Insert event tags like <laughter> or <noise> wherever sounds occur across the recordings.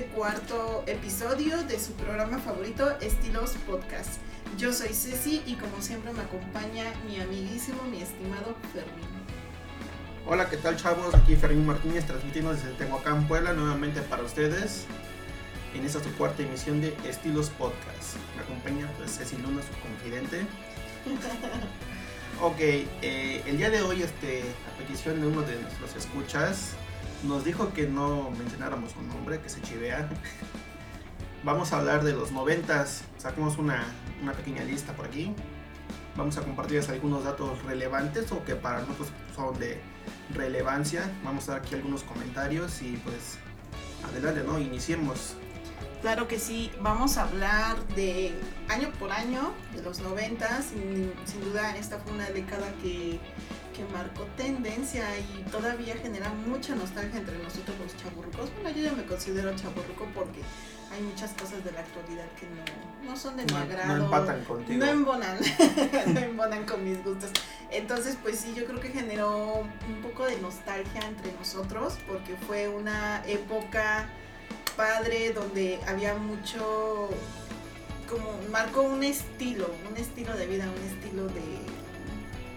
Este cuarto episodio de su programa favorito, Estilos Podcast. Yo soy Ceci y como siempre me acompaña mi amiguísimo, mi estimado Fermín. Hola, ¿qué tal chavos? Aquí Fermín Martínez transmitiendo desde Tehuacán, Puebla, nuevamente para ustedes en esta su cuarta emisión de Estilos Podcast. Me acompaña pues Ceci Luna, su confidente. <laughs> ok, eh, el día de hoy, este, a petición de uno de nuestros escuchas, nos dijo que no mencionáramos un nombre, que se chivea. <laughs> Vamos a hablar de los noventas, sacamos una, una pequeña lista por aquí. Vamos a compartirles algunos datos relevantes o que para nosotros son de relevancia. Vamos a dar aquí algunos comentarios y pues adelante, ¿no? Iniciemos. Claro que sí, vamos a hablar de año por año, de los noventas. Sin, sin duda esta fue una década que marcó tendencia y todavía genera mucha nostalgia entre nosotros los chaburrucos. Bueno, yo ya me considero chaburruco porque hay muchas cosas de la actualidad que no, son de mi agrado. No empatan contigo. No embonan, <laughs> no embonan con mis gustos. Entonces, pues sí, yo creo que generó un poco de nostalgia entre nosotros porque fue una época padre donde había mucho como marcó un estilo, un estilo de vida, un estilo de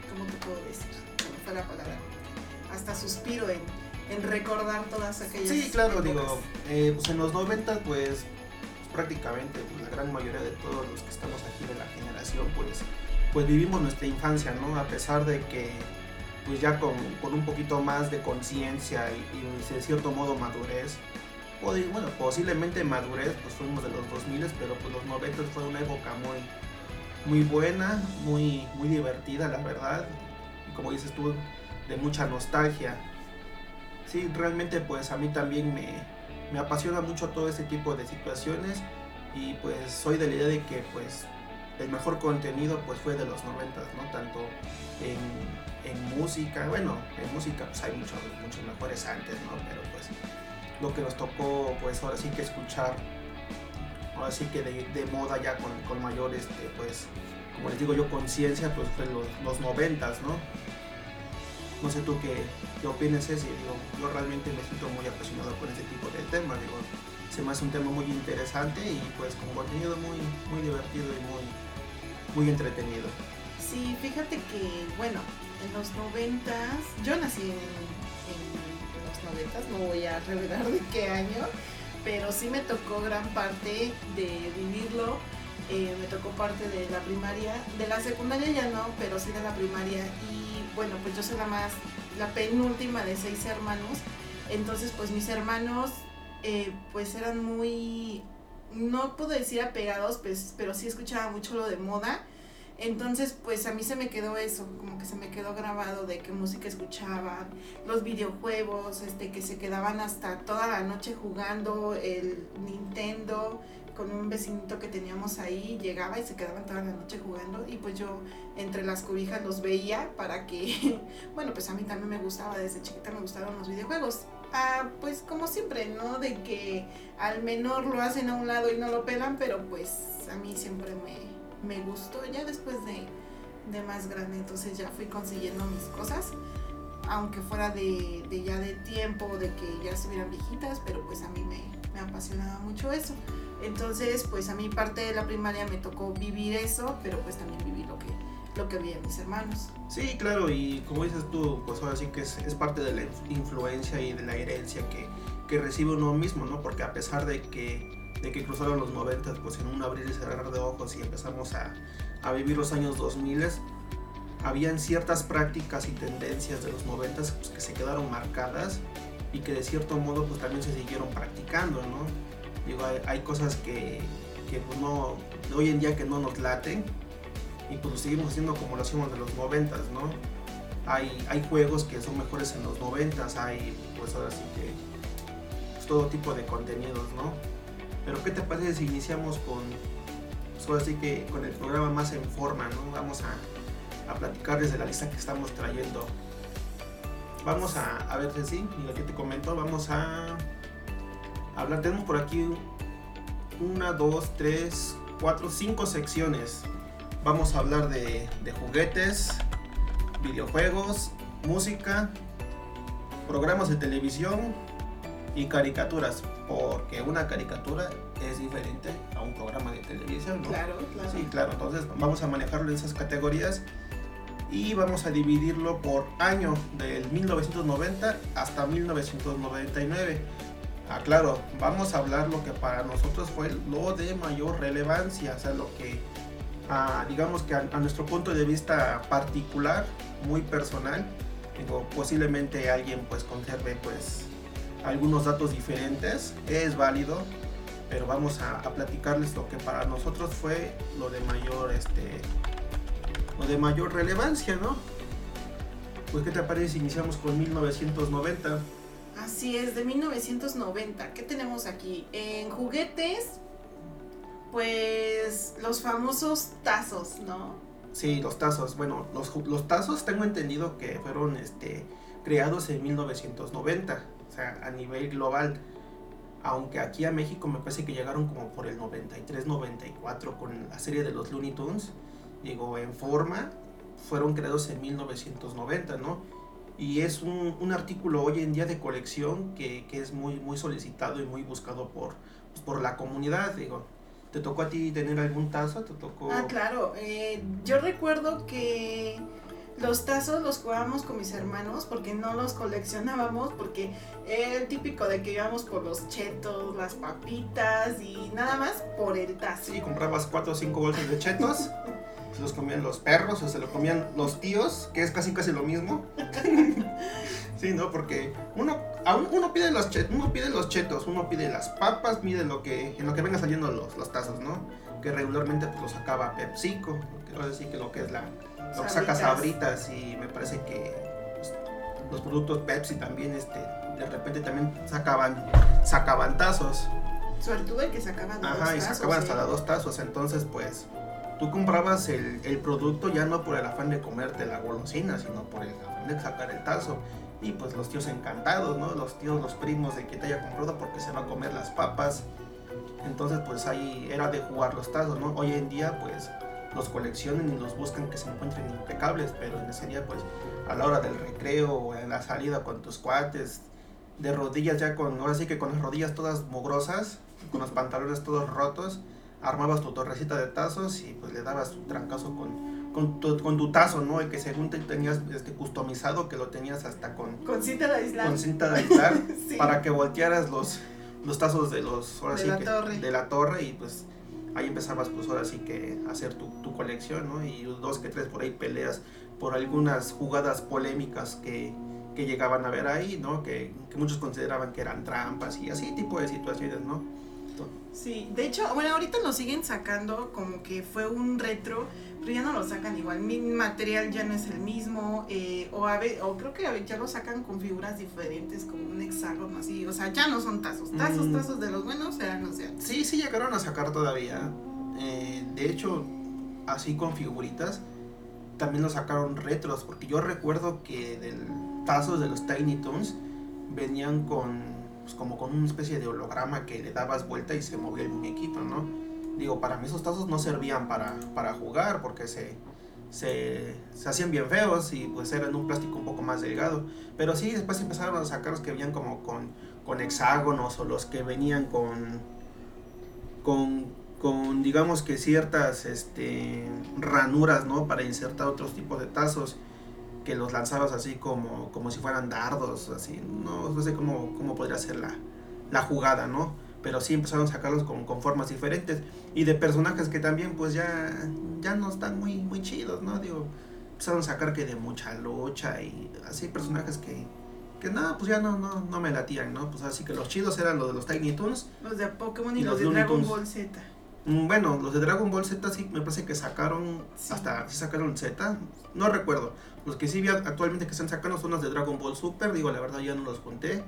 ¿cómo te puedo decir? Fue la palabra. Hasta suspiro en, en recordar todas aquellas. Sí, claro, digo, eh, pues en los 90 pues, prácticamente pues, la gran mayoría de todos los que estamos aquí de la generación pues, pues vivimos nuestra infancia, ¿no? A pesar de que pues ya con, con un poquito más de conciencia y, y, de cierto modo madurez, bueno, posiblemente madurez, pues fuimos de los 2000, pero pues los 90 fue una época muy, muy buena, muy, muy divertida, la verdad como dices tú, de mucha nostalgia. Sí, realmente pues a mí también me, me apasiona mucho todo este tipo de situaciones y pues soy de la idea de que pues el mejor contenido pues fue de los 90, ¿no? Tanto en, en, música, bueno, en música pues hay muchos, muchos mejores antes, ¿no? Pero pues lo que nos tocó pues ahora sí que escuchar, ahora sí que de, de moda ya con, con mayor, este, pues como les digo yo, conciencia, pues fue los, los 90, ¿no? No sé tú qué, qué opinas, Ceci. Digo, yo realmente me siento muy apasionado con ese tipo de tema. Digo, se me hace un tema muy interesante y pues con contenido muy, muy divertido y muy, muy entretenido. Sí, fíjate que, bueno, en los noventas, yo nací en, los noventas, no voy a revelar de qué año, pero sí me tocó gran parte de vivirlo. Eh, me tocó parte de la primaria, de la secundaria ya no, pero sí de la primaria y bueno, pues yo soy la más, la penúltima de seis hermanos, entonces pues mis hermanos eh, pues eran muy, no puedo decir apegados, pues, pero sí escuchaba mucho lo de moda. Entonces, pues a mí se me quedó eso, como que se me quedó grabado de qué música escuchaban, los videojuegos, este, que se quedaban hasta toda la noche jugando el Nintendo, con un vecinito que teníamos ahí, llegaba y se quedaban toda la noche jugando y pues yo entre las cobijas los veía para que, <laughs> bueno, pues a mí también me gustaba, desde chiquita me gustaban los videojuegos. Ah, pues como siempre, ¿no? De que al menor lo hacen a un lado y no lo pelan, pero pues a mí siempre me, me gustó ya después de, de más grande, entonces ya fui consiguiendo mis cosas aunque fuera de, de, ya de tiempo, de que ya estuvieran viejitas, pero pues a mí me, me apasionaba mucho eso. Entonces, pues a mí parte de la primaria me tocó vivir eso, pero pues también viví lo que, lo que vi mis hermanos. Sí, claro, y como dices tú, pues ahora sí que es, parte de la influencia y de la herencia que, que, recibe uno mismo, ¿no? Porque a pesar de que, de que cruzaron los 90, pues en un abrir y cerrar de ojos y empezamos a, a vivir los años 2000, habían ciertas prácticas y tendencias de los 90 pues, que se quedaron marcadas y que de cierto modo pues también se siguieron practicando, ¿no? Digo, hay, cosas que, que no, hoy en día que no nos laten y pues seguimos haciendo como lo hacíamos de los noventas, ¿no? Hay, hay juegos que son mejores en los noventas, hay pues ahora sí que pues, todo tipo de contenidos, ¿no? Pero ¿qué te parece si iniciamos con, pues ahora que con el programa más en forma, ¿no? Vamos a, a platicarles de la lista que estamos trayendo. Vamos a, a ver si sí, lo que te comento, vamos a hablar, tenemos por aquí una, dos, tres, cuatro, cinco secciones. Vamos a hablar de, juguetes, videojuegos, música, programas de televisión y caricaturas, porque una caricatura es diferente a un programa de televisión, ¿no? Claro, claro. Sí, claro, entonces vamos a manejarlo en esas categorías y vamos a dividirlo por año del 1990 hasta 1999. Ah, claro, vamos a hablar lo que para nosotros fue lo de mayor relevancia, o sea, lo que, ah, digamos que a, nuestro punto de vista particular, muy personal, digo, posiblemente alguien pues conserve pues algunos datos diferentes, es válido, pero vamos a, a, platicarles lo que para nosotros fue lo de mayor, este, lo de mayor relevancia, ¿no? Pues, ¿qué te parece si iniciamos con 1990? Así es, de 1990. ¿Qué tenemos aquí? En juguetes, pues los famosos tazos, ¿no? Sí, los tazos. Bueno, los, los tazos tengo entendido que fueron este, creados en 1990, o sea, a nivel global. Aunque aquí a México me parece que llegaron como por el 93-94 con la serie de los Looney Tunes. Digo, en forma, fueron creados en 1990, ¿no? Y es un, un, artículo hoy en día de colección que, que, es muy, muy solicitado y muy buscado por, pues, por la comunidad, digo. ¿Te tocó a ti tener algún tazo? ¿Te tocó? Ah, claro. Eh, yo recuerdo que los tazos los jugábamos con mis hermanos porque no los coleccionábamos porque era el típico de que íbamos por los chetos, las papitas y nada más por el tazo. Sí, comprabas cuatro o cinco bolsas de chetos <laughs> se los comían los perros o se lo comían los tíos, que es casi casi lo mismo. <laughs> sí, ¿no? Porque uno, uno pide los chetos, uno pide los chetos, uno pide las papas, pide lo que, en lo que venga saliendo los, los tazos, ¿no? Que regularmente pues los sacaba PepsiCo, quiero decir que lo que es la, lo que saca sabritas y me parece que pues, los productos Pepsi también, este, de repente también sacaban, sacaban tazos. Sobre todo el que sacaban Ajá, dos y sacaban hasta ¿eh? dos tazos, entonces pues tú comprabas el, producto ya no por el afán de comerte la golosina, sino por el afán de sacar el tazo. Y pues los tíos encantados, ¿no? Los tíos, los primos de que te haya comprado porque se va a comer las papas. Entonces pues ahí era de jugar los tazos. Hoy en día pues los coleccionan y los buscan que se encuentren impecables, pero en ese día pues a la hora del recreo o en la salida con tus cuates, de rodillas ya con, ahora sí que con las rodillas todas mugrosas, con los pantalones todos rotos, armabas tu torrecita de tazos y pues le dabas un trancazo con, con, tu, con tu tazo, ¿no? El que según te tenías este, customizado, que lo tenías hasta con... Con cinta de aislar. Con cinta de aislar, <laughs> para que voltearas los, los tazos de los... Ahora de la torre. De la torre y pues ahí empezabas pues ahora sí que a hacer tu, tu colección, ¿no? Y dos que tres por ahí peleas por algunas jugadas polémicas que, que llegaban a ver ahí, ¿no? Que, que muchos consideraban que eran trampas y así tipo de situaciones, ¿no? Sí, de hecho, bueno, ahorita lo siguen sacando como que fue un retro, pero ya no lo sacan igual. Mi material ya no es el mismo, eh, o, a o creo que ya lo sacan con figuras diferentes, como un hexágono así. O sea, ya no son tazos. Tazos, mm. tazos de los buenos eran los de Sí, sí llegaron a sacar todavía. Eh, de hecho, así con figuritas, también lo sacaron retros, porque yo recuerdo que del tazos de los Tiny Toons venían con pues como con una especie de holograma que le dabas vuelta y se movía el muñequito, ¿no? Digo, para mí esos tazos no servían para, para jugar porque se, se, se, hacían bien feos y pues eran un plástico un poco más delgado. Pero sí, después empezaron a sacar los que venían como con, con hexágonos o los que venían con, con, con digamos que ciertas este, ranuras, ¿no? Para insertar otros tipos de tazos que los lanzabas así como, como si fueran dardos, así, no, sé cómo, cómo podría ser la, la jugada, ¿no? Pero sí empezaron a sacarlos con, con, formas diferentes y de personajes que también pues ya, ya no están muy, muy chidos, ¿no? Digo, empezaron a sacar que de mucha lucha y así personajes que, que nada, pues ya no, no, no me latían, ¿no? Pues así que los chidos eran los de los Tiny Toons. Los de Pokémon y, los, de Dragon Ball Z. Mm, bueno, los de Dragon Ball Z sí me parece que sacaron, hasta sí sacaron Z, no recuerdo. Los que sí vi actualmente que están sacando son los de Dragon Ball Super, digo, la verdad ya no los conté.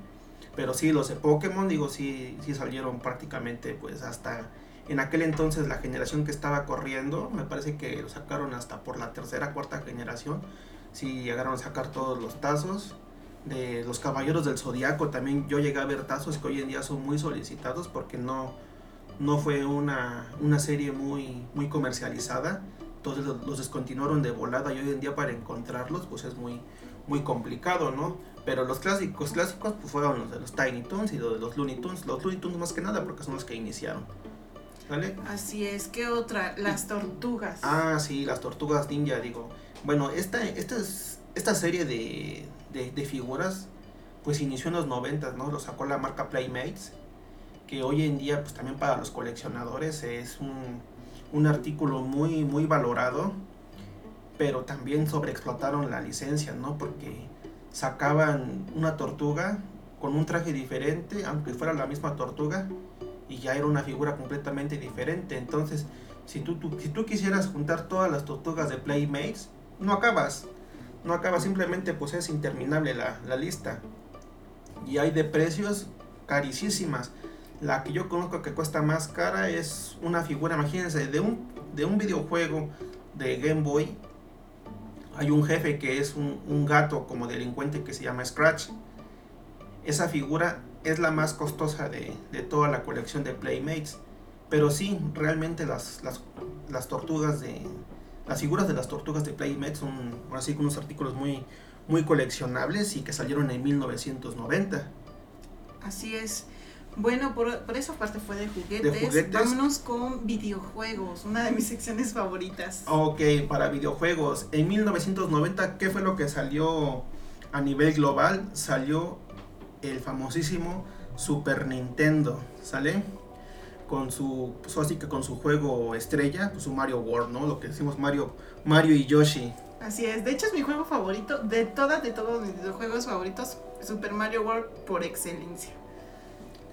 Pero sí, los de Pokémon, digo, sí, sí salieron prácticamente pues hasta en aquel entonces la generación que estaba corriendo, me parece que lo sacaron hasta por la tercera, cuarta generación. Sí llegaron a sacar todos los tazos. De los Caballeros del Zodiaco también yo llegué a ver tazos que hoy en día son muy solicitados porque no, no fue una, una serie muy, muy comercializada. Entonces los, descontinuaron de volada y hoy en día para encontrarlos pues es muy, muy complicado, ¿no? Pero los clásicos clásicos pues fueron los de los Tiny Toons y los de los Looney Tunes. Los Looney Tunes más que nada porque son los que iniciaron. ¿Vale? Así es, ¿qué otra? Las tortugas. Ah, sí, las tortugas ninja, digo. Bueno, esta, esta, es, esta serie de, de, figuras pues inició en los 90, ¿no? Lo sacó la marca Playmates, que hoy en día pues también para los coleccionadores es un, un artículo muy, muy valorado, pero también sobreexplotaron la licencia, ¿no? Porque sacaban una tortuga con un traje diferente, aunque fuera la misma tortuga, y ya era una figura completamente diferente. Entonces, si tú, si tú quisieras juntar todas las tortugas de Playmates, no acabas. No acabas, simplemente pues es interminable la, la lista. Y hay de precios carísimas. La que yo conozco que cuesta más cara es una figura, imagínense, de un, de un videojuego de Game Boy. Hay un jefe que es un, un gato como delincuente que se llama Scratch. Esa figura es la más costosa de, toda la colección de Playmates. Pero sí, realmente las, las, tortugas de. Las figuras de las tortugas de Playmates son así unos artículos muy, muy coleccionables y que salieron en 1990. Así es. Bueno, por, por esa parte fue de juguetes. de juguetes. Vámonos con videojuegos, una de mis secciones favoritas. Ok, para videojuegos. En 1990, ¿qué fue lo que salió a nivel global? Salió el famosísimo Super Nintendo, ¿sale? Con su, pues así que con su juego estrella, pues su Mario World, ¿no? Lo que decimos Mario, Mario y Yoshi. Así es, de hecho es mi juego favorito, de todas, de todos mis juegos favoritos, Super Mario World por excelencia.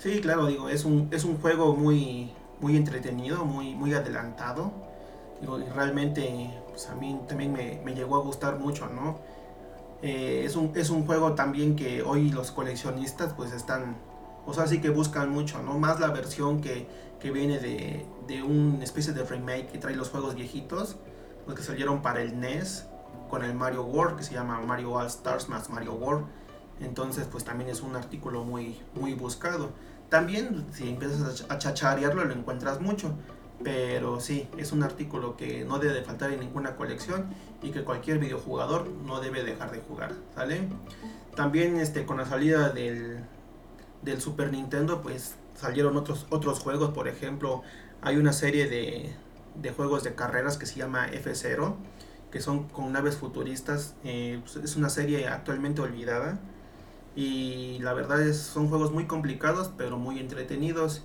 Sí, claro, digo, es un, es un juego muy, muy entretenido, muy, muy adelantado. Digo, y realmente, pues a mí también me, me llegó a gustar mucho, ¿no? Eh, es, un, es un juego también que hoy los coleccionistas pues están, o sea, sí que buscan mucho, ¿no? Más la versión que, que viene de, de una especie de remake que trae los juegos viejitos, los que salieron para el NES, con el Mario World, que se llama Mario All Stars más Mario World. Entonces, pues también es un artículo muy, muy buscado. También, si empiezas a chacharearlo, lo encuentras mucho. Pero sí, es un artículo que no debe de faltar en ninguna colección y que cualquier videojugador no debe dejar de jugar, ¿sale? También este, con la salida del, del Super Nintendo, pues salieron otros, otros juegos, por ejemplo, hay una serie de, de juegos de carreras que se llama F0, que son con naves futuristas, eh, pues, es una serie actualmente olvidada y la verdad es, son juegos muy complicados pero muy entretenidos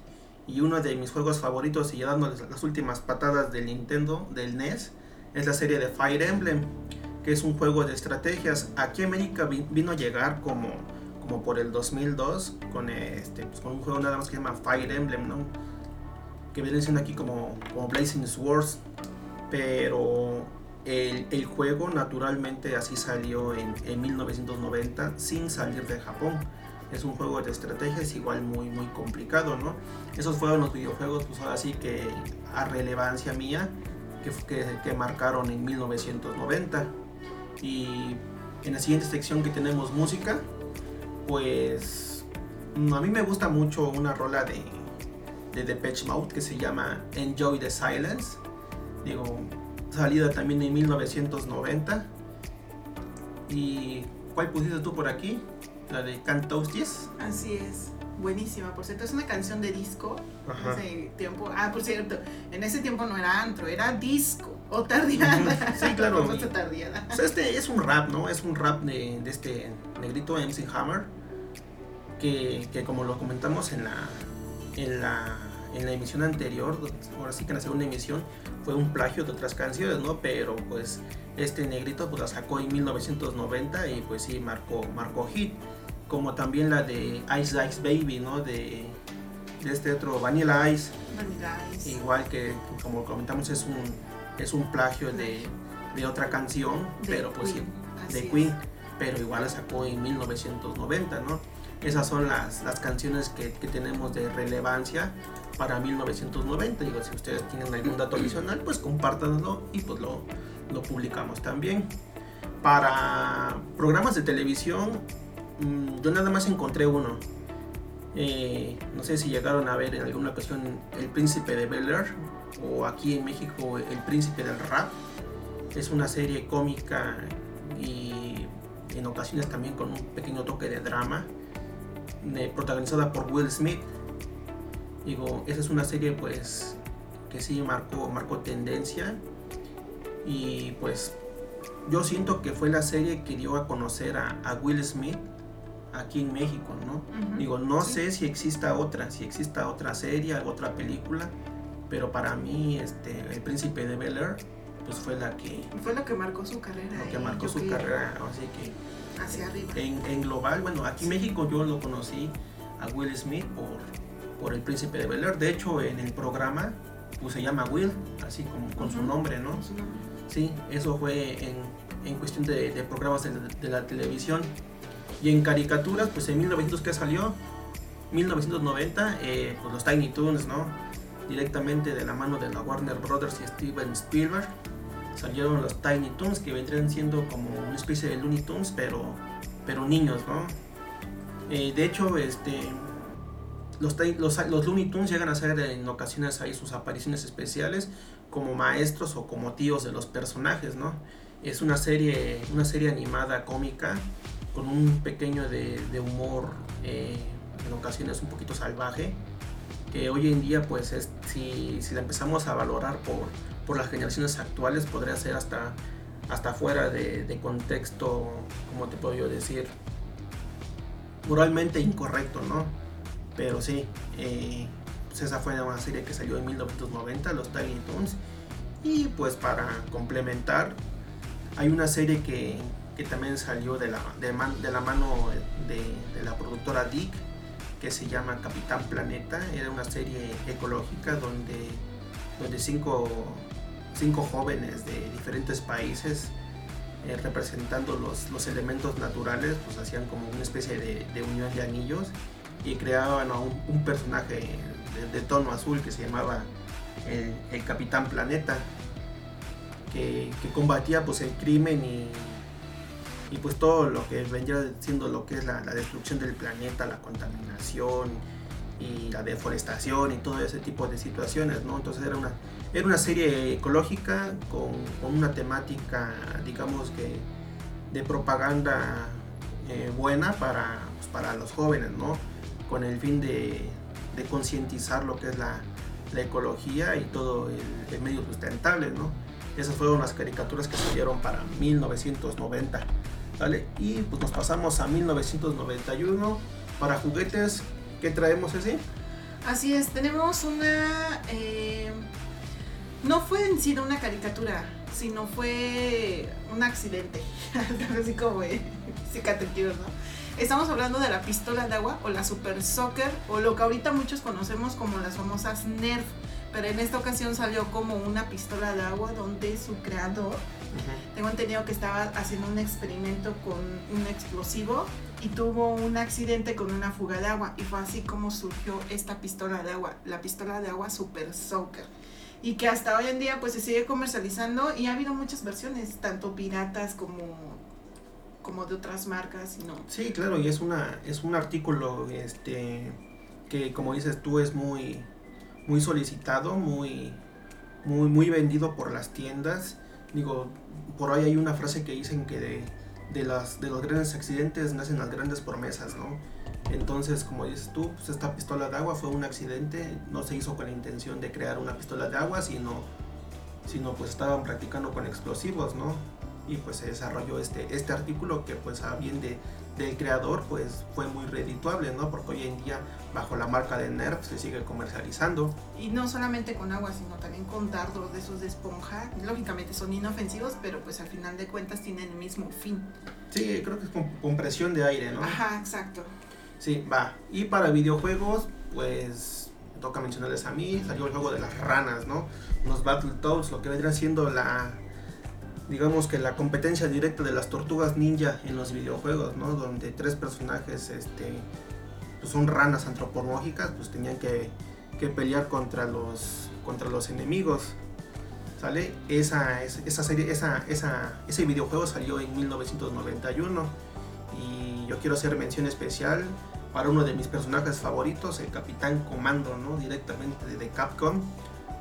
y uno de mis juegos favoritos y ya dándoles las últimas patadas del Nintendo, del NES, es la serie de Fire Emblem, que es un juego de estrategias. Aquí América vino a llegar como, como por el 2002 con, este, pues, con un juego nada más que se llama Fire Emblem, ¿no? que viene siendo aquí como, como Blazing Swords, pero el, juego naturalmente así salió en, en 1990 sin salir de Japón es un juego de estrategia, es igual muy, muy complicado, ¿no? Esos fueron los videojuegos, pues ahora sí que a relevancia mía, que, que, marcaron en 1990. Y en la siguiente sección que tenemos música, pues mm, a mí me gusta mucho una rola de, de Depeche Mode que se llama Enjoy the Silence. Digo, salida también en 1990. ¿Y cuál pusiste tú por aquí? la de Can't Así es. Buenísima, por cierto, es una canción de disco. Hace tiempo. Ah, por cierto, en ese tiempo no era antro, era disco o tardiada. Sí, claro. <laughs> O sea, este es un rap, ¿no? Es un rap de, de este negrito MC Hammer. Que, que, como lo comentamos en la, en la en la emisión anterior, ahora sí que en la segunda emisión fue un plagio de otras canciones, ¿no? Pero pues este negrito pues la sacó en 1990 y pues sí marcó, marcó hit. como también la de Ice Ice Baby, ¿no? De, de este otro Vanilla Ice. Vanilla Ice. Igual que, como comentamos, es un, es un plagio de, de otra canción, De pero pues Queen, sí, de es. Queen, pero igual la sacó en 1990, ¿no? Esas son las, las canciones que, que tenemos de relevancia para 1990. Digo, si ustedes tienen algún dato adicional, pues compártanlo y pues lo, lo publicamos también. Para programas de televisión, mm, yo nada más encontré uno. Eh, no sé si llegaron a ver en alguna ocasión El Príncipe de Bel Air o aquí en México El Príncipe del Rap. Es una serie cómica y en ocasiones también con un pequeño toque de drama, eh, protagonizada por Will Smith. Digo, esa es una serie pues que sí marcó, marcó tendencia y pues yo siento que fue la serie que dio a conocer a, a Will Smith aquí en México, ¿no? Digo, no Sí. sé si exista otra, si exista otra serie, otra película, pero para mí este, El Príncipe de Bel Air pues fue la que, Fue lo que marcó su carrera. lo que ¿eh? marcó Yo su carrera, así que Hacia arriba. en, en global, bueno, aquí en México yo lo conocí a Will Smith por, por El Príncipe de Bel Air, de hecho en el programa pues se llama Will, así como con su Ujú. nombre, ¿no? Su nombre. Sí, eso fue en, en cuestión de, de programas de, de la televisión. Y en caricaturas, pues en 1900 que salió, 1990, eh, pues los Tiny Toons, ¿no? Directamente de la mano de la Warner Brothers y Steven Spielberg, salieron los Tiny Toons que vendrían siendo como una especie de Looney Tunes, pero, pero niños, ¿no? Eh, de hecho, este, los, los, los Looney Tunes llegan a hacer en ocasiones ahí sus apariciones especiales como maestros o como tíos de los personajes, ¿no? Es una serie, una serie animada cómica con un pequeño de, de humor eh, en ocasiones un poquito salvaje que hoy en día pues es, si, si la empezamos a valorar por, por las generaciones actuales podría ser hasta, hasta fuera de, de contexto, como te puedo yo decir, moralmente incorrecto, ¿no? Pero sí, eh, pues esa fue una serie que salió en 1990, los Tiny Toons. Y pues para complementar, hay una serie que, que también salió de la, de, la mano de, de la productora Dick, que se llama Capitán Planeta. Era una serie ecológica donde, donde cinco, cinco jóvenes de diferentes países eh, representando los, los elementos naturales, pues hacían como una especie de, de unión de anillos y creaban a un, personaje de, tono azul que se llamaba el, el Capitán Planeta, que, que combatía pues el crimen y, y pues todo lo que vendría siendo lo que es la, la destrucción del planeta, la contaminación y la deforestación y todo ese tipo de situaciones, ¿no? Entonces era una, era una serie ecológica con, con una temática, digamos que de propaganda eh, buena para, pues, para los jóvenes, ¿no? Con el fin de, de concientizar lo que es la, la ecología y todo el, el medio sustentable, ¿no? Esas fueron las caricaturas que salieron para 1990, ¿vale? Y pues nos pasamos a 1991 para juguetes. ¿Qué traemos ese? Así es, tenemos una... eh, no fue en sí una caricatura, sino fue un accidente. <laughs> Así como eh, ¿no? Estamos hablando de la pistola de agua o la Super Soccer o lo que ahorita muchos conocemos como las famosas Nerf. Pero en esta ocasión salió como una pistola de agua donde su creador tengo entendido que estaba haciendo un experimento con un explosivo y tuvo un accidente con una fuga de agua y fue así como surgió esta pistola de agua, la pistola de agua Super Soaker. Y que hasta hoy en día pues se sigue comercializando y ha habido muchas versiones, tanto piratas como, como de otras marcas no. Sí, claro, y es una es un artículo este que como dices tú es muy muy solicitado, muy muy muy vendido por las tiendas. Digo, por ahí hay una frase que dicen que de, de las de los grandes accidentes nacen las grandes promesas, ¿no? Entonces, como dices tú, pues esta pistola de agua fue un accidente, no se hizo con la intención de crear una pistola de agua, sino sino pues estaban practicando con explosivos, ¿no? Y pues se desarrolló este, este artículo que pues a bien de, del creador pues fue muy redituable, ¿no? Porque hoy en día bajo la marca de Nerf se sigue comercializando. Y no solamente con agua, sino también con dardos de esos de esponja. Lógicamente son inofensivos, pero pues al final de cuentas tienen el mismo fin. Sí, creo que es con, presión de aire, ¿no? Ajá, exacto. Sí, va. Y para videojuegos, pues toca mencionarles a mí, salió el juego de las ranas, ¿no? Los Battletoads, lo que vendría siendo la, digamos que la competencia directa de las tortugas ninja en los videojuegos, ¿no? Donde tres personajes, este, pues son ranas antropomórficas, pues tenían que, que pelear contra los, contra los enemigos. ¿Sale? Esa, esa serie, esa, esa, ese videojuego salió en 1991 y yo quiero hacer mención especial para uno de mis personajes favoritos, el Capitán Comando, ¿no? Directamente de Capcom.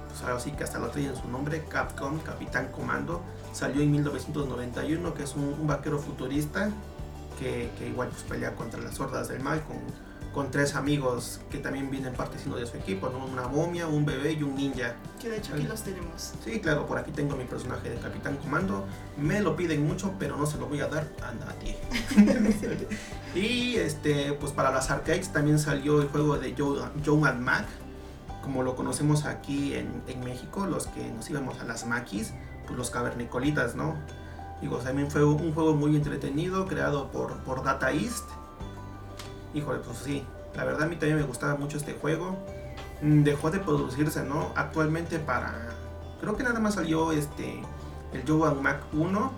Pues ahora sí que hasta lo traen su nombre, Capcom, Capitán Comando. Salió en 1991, que es un, vaquero futurista que, que, igual pues pelea contra las hordas del mal con con tres amigos que también vienen participando de su equipo, ¿no? Una momia, un bebé y un ninja. Que de hecho aquí los tenemos. Sí, claro, por aquí tengo mi personaje de Capitán Comando. Me lo piden mucho, pero no se lo voy a dar a nadie. <laughs> y este, pues para las arcades también salió el juego de Joe, Joe and Mac, como lo conocemos aquí en, en, México, los que nos íbamos a las maquis, los cavernicolitas, ¿no? Digo, también fue un juego muy entretenido, creado por, Data East híjole, pues sí, la verdad a mí también me gustaba mucho este juego. Mm, dejó de producirse, ¿no? Actualmente para... Creo que nada más salió este... El Joe Mac 1,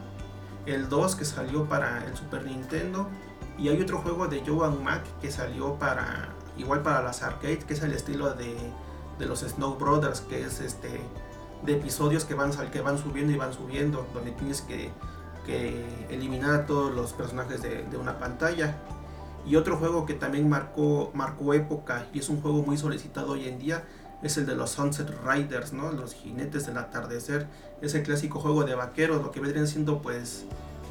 el 2 que salió para el Super Nintendo y hay otro juego de Joe Mac que salió para igual para las arcades que es el estilo de, de los Snow Brothers que es este de episodios que van que van subiendo y van subiendo donde tienes que, que eliminar a todos los personajes de, de una pantalla y otro juego que también marcó, marcó época y es un juego muy solicitado hoy en día es el de los Sunset Riders, ¿no? Los jinetes del atardecer. Es el clásico juego de vaqueros, lo que vendrían siendo pues,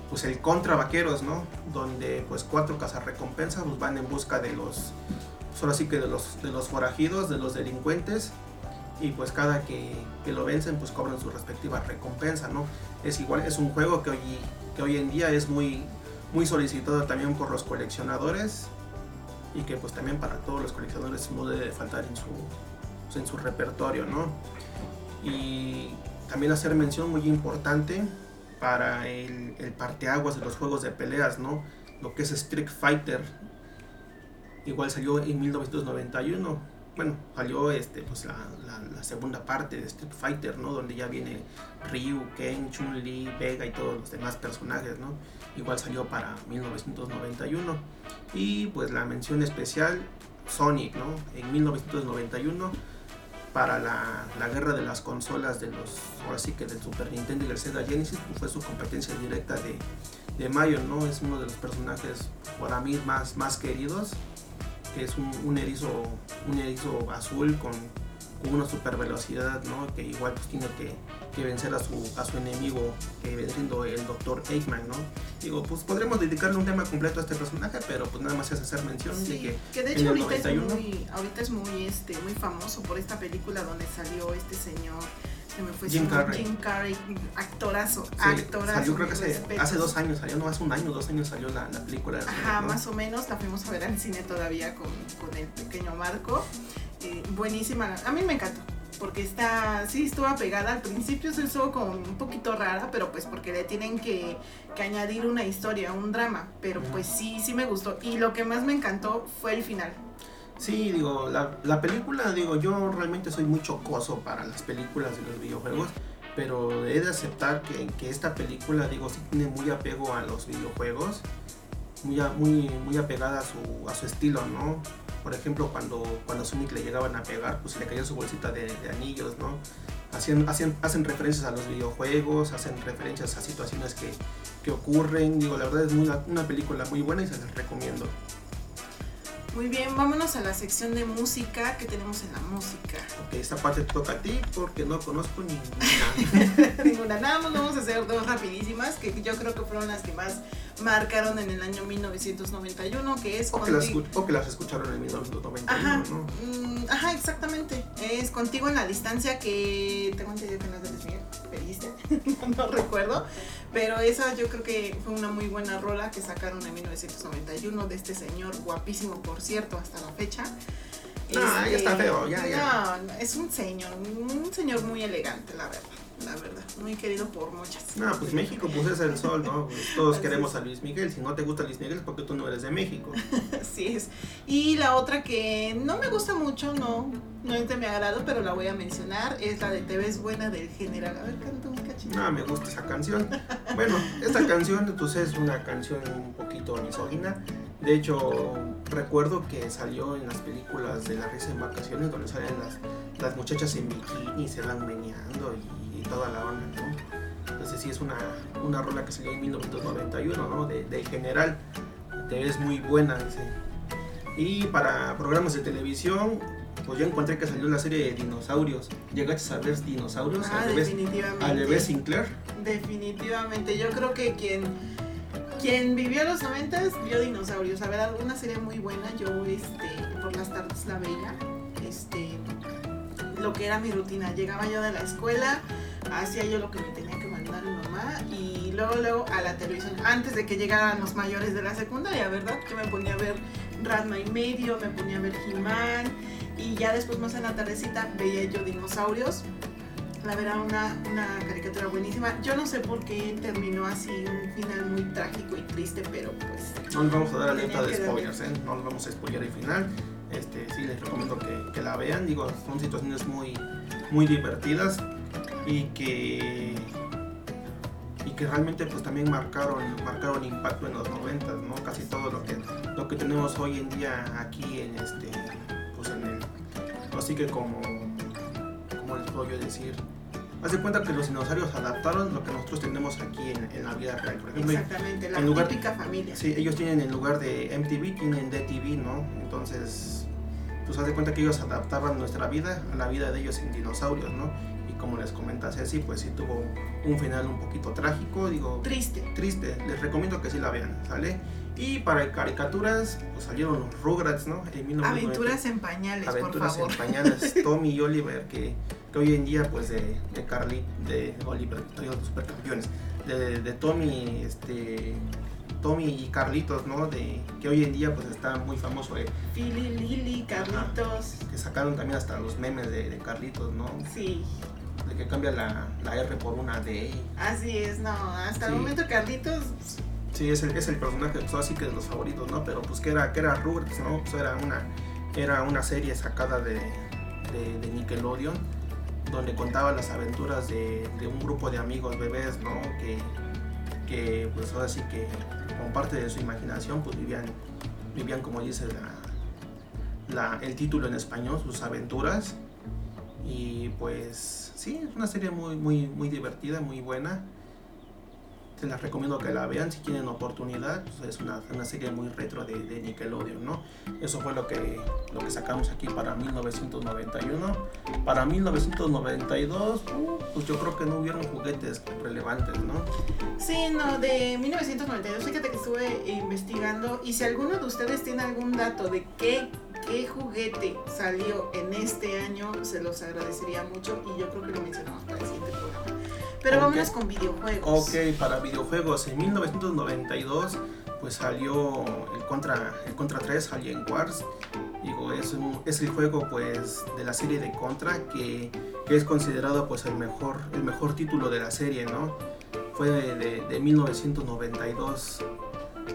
pues el contra vaqueros, ¿no? Donde pues cuatro cazarrecompensas pues, van en busca de los, pues ahora sí que de los, de los forajidos, de los delincuentes. Y pues cada que, que lo vencen pues cobran su respectiva recompensa, ¿no? Es igual, es un juego que hoy, que hoy en día es muy, muy solicitado también por los coleccionadores y que pues también para todos los coleccionadores no debe faltar en su, en su repertorio, ¿no? Y también hacer mención muy importante para el, el parteaguas de los juegos de peleas, ¿no? Lo que es Street Fighter. Igual salió en 1991 bueno, salió este, pues la, la, segunda parte de Street Fighter, ¿no? Donde ya viene Ryu, Ken, Chun-Li, Vega y todos los demás personajes, ¿no? Igual salió para 1991. Y pues la mención especial, Sonic, ¿no? En 1991 para la, la, guerra de las consolas de los, ahora sí que del Super Nintendo y del Sega Genesis, pues fue su competencia directa de, de Mario, ¿no? Es uno de los personajes para mí más, más queridos que es un, erizo, un erizo azul con, una super velocidad, ¿no? Que igual pues tiene que, vencer a su, a su enemigo, que viene siendo el Dr. Eggman, ¿no? Digo, pues podremos dedicarle un tema completo a este personaje, pero pues nada más es hacer mención de que, que de hecho ahorita, es muy, ahorita es muy, este, muy famoso por esta película donde salió este señor me fue Jim Carrey. Jim Carrey, actorazo, Salió creo que hace, dos años, salió no hace un año, dos años salió la, la película. Ajá, más o menos, la fuimos a ver al cine todavía con, con el pequeño Marco. Eh, buenísima, a mí me encantó. Porque está, sí, estuvo pegada al principio, se estuvo como un poquito rara, pero pues porque le tienen que, que añadir una historia, un drama. Pero pues sí, sí me gustó. Y lo que más me encantó fue el final Sí, digo, la, la, película, digo, yo realmente soy muy chocoso para las películas y los videojuegos, pero he de aceptar que, que esta película, digo, sí tiene muy apego a los videojuegos, muy, muy, muy apegada a su, a su estilo, ¿no? Por ejemplo, cuando, cuando Sonic le llegaban a pegar, pues le caía su bolsita de, anillos, ¿no? Hacen, hacen, hacen referencias a los videojuegos, hacen referencias a situaciones que, que ocurren. Digo, la verdad es una, una película muy buena y se las recomiendo. Muy bien, vámonos a la sección de música que tenemos en la música. Ok, esta parte te toca a ti porque no conozco ninguna. <laughs> ninguna, nada más vamos a hacer dos rapidísimas que yo creo que fueron las que más marcaron en el año 1991, que es... O, que las, que las, escucharon en 1991, ajá, ¿no? Mm, ajá, exactamente. Es Contigo en la Distancia que tengo entendido que no es de pediste, <laughs> no recuerdo, pero esa yo creo que fue una muy buena rola que sacaron en 1991 de este señor guapísimo, por cierto, hasta la fecha. Ah, ya está este, feo, ya, ya. No, es un señor, un señor muy elegante, la verdad. Muy querido por muchas. No, pues México pues es el sol, ¿no? Pues <laughs> todos queremos a Luis Miguel, si no te gusta Luis Miguel es porque tú no eres de México. <laughs> Así es. Y la otra que no me gusta mucho, no, no es de mi agrado, pero la voy a mencionar, es la de Te ves buena del general. A ver, canta un cachito. No, me gusta esa canción. Bueno, esta canción pues es una canción un poquito misógina. De hecho, recuerdo que salió en las películas de La risa en vacaciones, donde salen las, las muchachas en bikini y se van meneando y, toda la onda, ¿no? Entonces sí es una, una rola que salió en 1991, ¿no? De, de general. Te ves muy buena, dice. Y para programas de televisión, pues yo encontré que salió la serie de dinosaurios. ¿Llegaste a ver dinosaurios? Ah, al definitivamente. al bebé Sinclair. Definitivamente. Yo creo que quien, quien vivió los noventas vio dinosaurios. A ver, alguna serie muy buena. Yo este, por las tardes la veía. Este, lo que era mi rutina. Llegaba yo de la escuela, hacía yo lo que me tenía que mandar mi mamá y luego luego a la televisión. Antes de que llegaran los mayores de la secundaria, ¿verdad? Yo me ponía a ver Rasma y medio, me ponía a ver He-Man y ya después más en la tardecita veía yo dinosaurios. La verdad, una, una caricatura buenísima. Yo no sé por qué terminó así, un final muy trágico y triste, pero pues... No les vamos a dar alerta de spoilers, ¿eh? No les vamos a spoiler el final. Este, sí, les recomiendo que, que la vean. Digo, son situaciones muy, muy divertidas y que y que realmente pues también marcaron marcaron impacto en los 90 no casi todo lo que lo que tenemos hoy en día aquí en este pues en el así que como como les puedo yo decir haz de cuenta que los dinosaurios adaptaron lo que nosotros tenemos aquí en, en la vida real por ejemplo Exactamente, la en lugar- típica familia. Sí, ellos tienen en lugar de MTV, tienen DTV, ¿no? Entonces, pues haz de cuenta que ellos adaptaban nuestra vida a la vida de ellos en dinosaurios, ¿no? Como les comenta Ceci, pues sí tuvo un final un poquito trágico, digo, Triste. triste. Les recomiendo que sí la vean, ¿sale? Y para caricaturas, pues salieron los Rugrats, ¿no? En 1990. Aventuras en pañales, Aventuras por favor. en pañales, <laughs> Tommy y Oliver, que, que hoy en día, pues de, de Carly, de Oliver, los supercampeones, de, de Tommy, este, Tommy y Carlitos, ¿no? De, que hoy en día, pues está muy famoso, eh, Philly, Lily, Carlitos. que sacaron también hasta los memes de, de Carlitos, ¿no? Sí, De que cambia la, la R por una D. así es, no. Hasta el momento Carlitos, Sí, es el, es el personaje, pues así que de los favoritos, ¿no? Pero pues que era, que era Rugrats, ¿no? Pues era una, era una serie sacada de, de, de Nickelodeon, donde contaba las aventuras de, de un grupo de amigos bebés, ¿no? Que, que pues ahora sí que como parte de su imaginación, pues vivían, vivían como dice la, la- el título en español, sus aventuras. Y pues sí, es una serie muy, muy, muy divertida, muy buena. Se las recomiendo que la vean si tienen oportunidad. pues, es una, una serie muy retro de, de Nickelodeon, ¿no? Eso fue lo que, lo que sacamos aquí para 1991. Para 1992, uh, pues yo creo que no hubieron juguetes relevantes, ¿no? Sí, no, de 1992. Fíjate que estuve investigando y si alguno de ustedes tiene algún dato de qué, qué juguete salió en este año, se los agradecería mucho y yo creo que lo mencionamos para el siguiente programa. Pero Ok. vámonos con videojuegos. Ok, para videojuegos, en 1992 pues salió el Contra, el Contra 3, Alien Wars. Digo, es, un- es el juego pues de la serie de Contra que, que es considerado pues el mejor, el mejor título de la serie, ¿no? Fue de, de- de 1992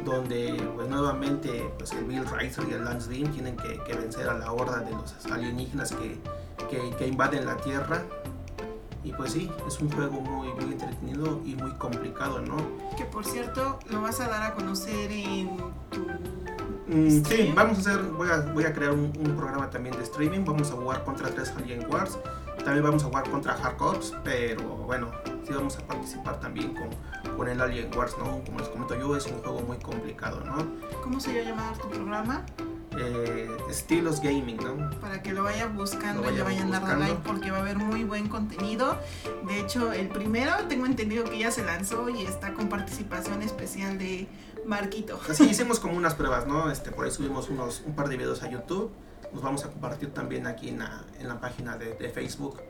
donde pues nuevamente pues el Bill Ricer y el Lance Dean tienen que, que vencer a la horda de los alienígenas que, que, que invaden la Tierra. Y pues sí, es un juego muy, muy entretenido y muy complicado, ¿no? Que por cierto, lo vas a dar a conocer en tu... Mm, sí, vamos a hacer, voy a, voy a crear un, un programa también de streaming, vamos a jugar contra tres Alien Wars, también vamos a jugar contra Hard Ops, pero bueno, sí vamos a participar también con, con el Alien Wars, ¿no? Como les comento yo, es un juego muy complicado, ¿no? ¿Cómo se va a llamar tu programa? Eh, estilos gaming, ¿no? Para que lo vayan buscando Lo y le vayan vayan dando buscando. like porque va a haber muy buen contenido. De hecho, el primero tengo entendido que ya se lanzó y está con participación especial de Marquito. Así hicimos como unas pruebas, ¿no? Este, por ahí subimos unos, un par de videos a YouTube. Los vamos a compartir también aquí en la, en la página de, de Facebook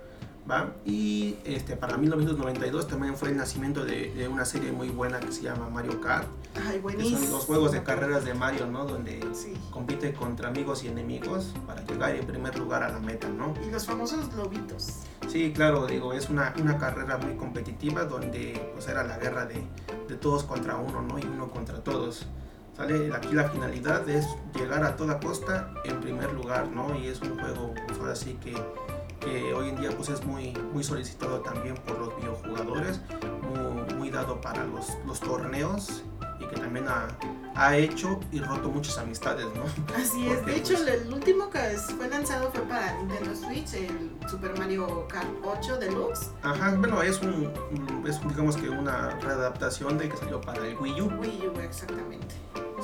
¿va? Y este, para 1992 también fue el nacimiento de, de, una serie muy buena que se llama Mario Kart. Ay, buenísimo. son los juegos de carreras de Mario, ¿no? Donde sí. compite contra amigos y enemigos para llegar en primer lugar a la meta, ¿no? Y los famosos lobitos. Sí, claro, digo, es una, una carrera muy competitiva donde pues era la guerra de, de todos contra uno, ¿no? Y uno contra todos. Sale aquí la finalidad es llegar a toda costa en primer lugar, ¿no? Y es un juego, pues ahora sí que que hoy en día pues es muy, muy solicitado también por los videojugadores, muy, muy dado para los, los, torneos y que también ha, ha, hecho y roto muchas amistades, ¿no? <laughs> Así es, de hecho pues, el último que fue lanzado fue para Nintendo Switch, el Super Mario Kart 8 Deluxe. Ajá, bueno, es un, es digamos que una readaptación de que salió para el Wii U. Wii U, exactamente.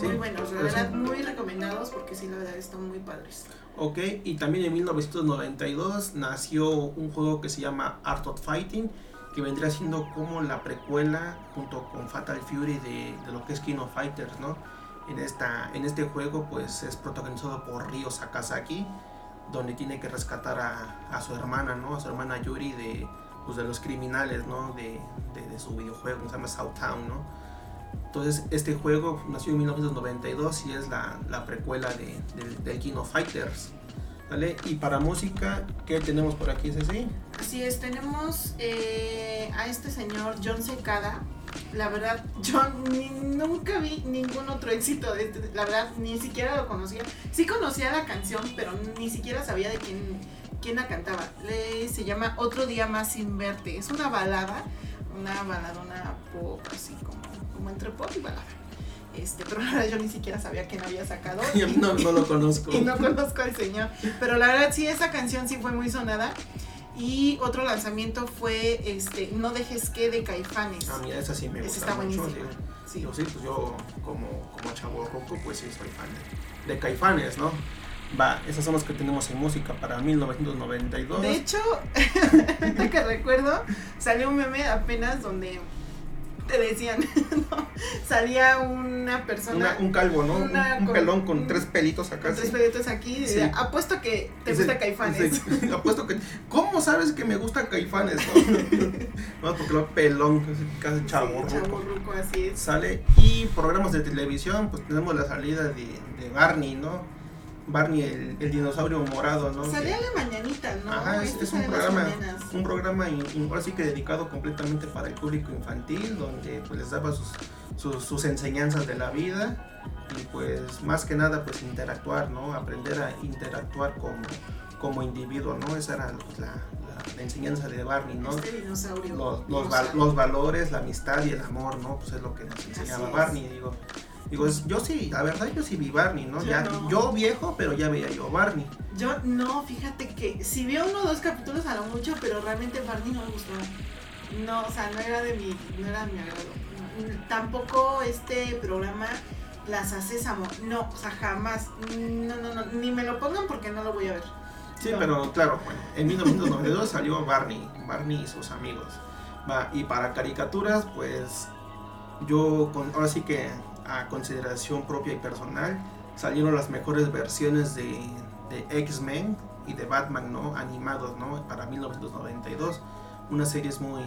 Muy buenos, la verdad, muy recomendados porque sí, la verdad, están muy padres. Ok, y también en 1992 nació un juego que se llama Art of Fighting, que vendría siendo como la precuela junto con Fatal Fury de, de lo que es King of Fighters, ¿no? En, esta, en este juego pues es protagonizado por Ryo Sakazaki, donde tiene que rescatar a, a su hermana, ¿no? A su hermana Yuri de, pues, de los criminales, ¿no? De, de, de su videojuego, se llama Southtown, ¿no? Entonces, este juego nació en 1992 y es la, la precuela de, de, del King of Fighters. ¿Vale? Y para música, ¿qué tenemos por aquí, Ceci? Así es, tenemos eh, a este señor John Secada. La verdad, yo nunca vi ningún otro éxito de este. La verdad, ni siquiera lo conocía. Sí conocía la canción, pero ni siquiera sabía de quién, quién la cantaba. Le, se llama Otro Día Más Sin Verte. Es una balada, una baladona pop, así como como entre pop y balada. Este, pero <laughs> la verdad yo ni siquiera sabía quién había sacado. <laughs> no, no lo <laughs> conozco. y no conozco al señor. Pero la verdad sí, esa canción sí fue muy sonada. Y otro lanzamiento fue este No dejes que de Caifanes. Ah, mira, esa sí me gusta. está mucho. Sí. Yo, sí, pues yo como, como chavo roco, pues sí soy fan de, de Caifanes, ¿no? Va, esas son las que tenemos en música para 1992. De hecho, que recuerdo, salió un meme apenas donde te decían, <laughs> ¿no? Salía una persona. un calvo, ¿no? un, pelón con tres pelitos acá. tres pelitos aquí. apuesto que te gusta Caifanes. <laughs> apuesto que. ¿Cómo sabes que me gusta Caifanes? No, <laughs> porque lo pelón, casi chavo. así es. Sale. Y programas de televisión, pues tenemos la salida de, de Barney, ¿no? Barney el, el, dinosaurio morado, ¿no? Salía la mañanita, ¿no? Ajá, es, es un programa, un programa in, ahora sí que dedicado completamente para el público infantil, donde pues les daba sus, sus, sus, enseñanzas de la vida y pues más que nada pues interactuar, ¿no? Aprender a interactuar como, como individuo, ¿no? Esa era pues, la, la, enseñanza de Barney, ¿no? Este dinosaurio. Los, los, val, los, valores, la amistad y el amor, ¿no? Pues es lo que nos enseñaba Barney, digo. Digo, yo sí, la verdad yo sí vi Barney, ¿no? Yo, ya, no. yo viejo, pero ya veía yo Barney. Yo no, fíjate que si vi uno o dos capítulos a lo mucho, pero realmente Barney no me gustó. No, o sea, no era de mi, no era de mi agrado. Tampoco este programa las haces amor. No, o sea, jamás. No, no, no, ni me lo pongan porque no lo voy a ver. Sí, no. pero claro, bueno, en 1992 salió Barney, Barney y sus amigos. Va, y para caricaturas, pues yo con, ahora sí que a consideración propia y personal, salieron las mejores versiones de, de X-Men y de Batman, ¿no? Animados, ¿no? Para 1992. Unas series muy,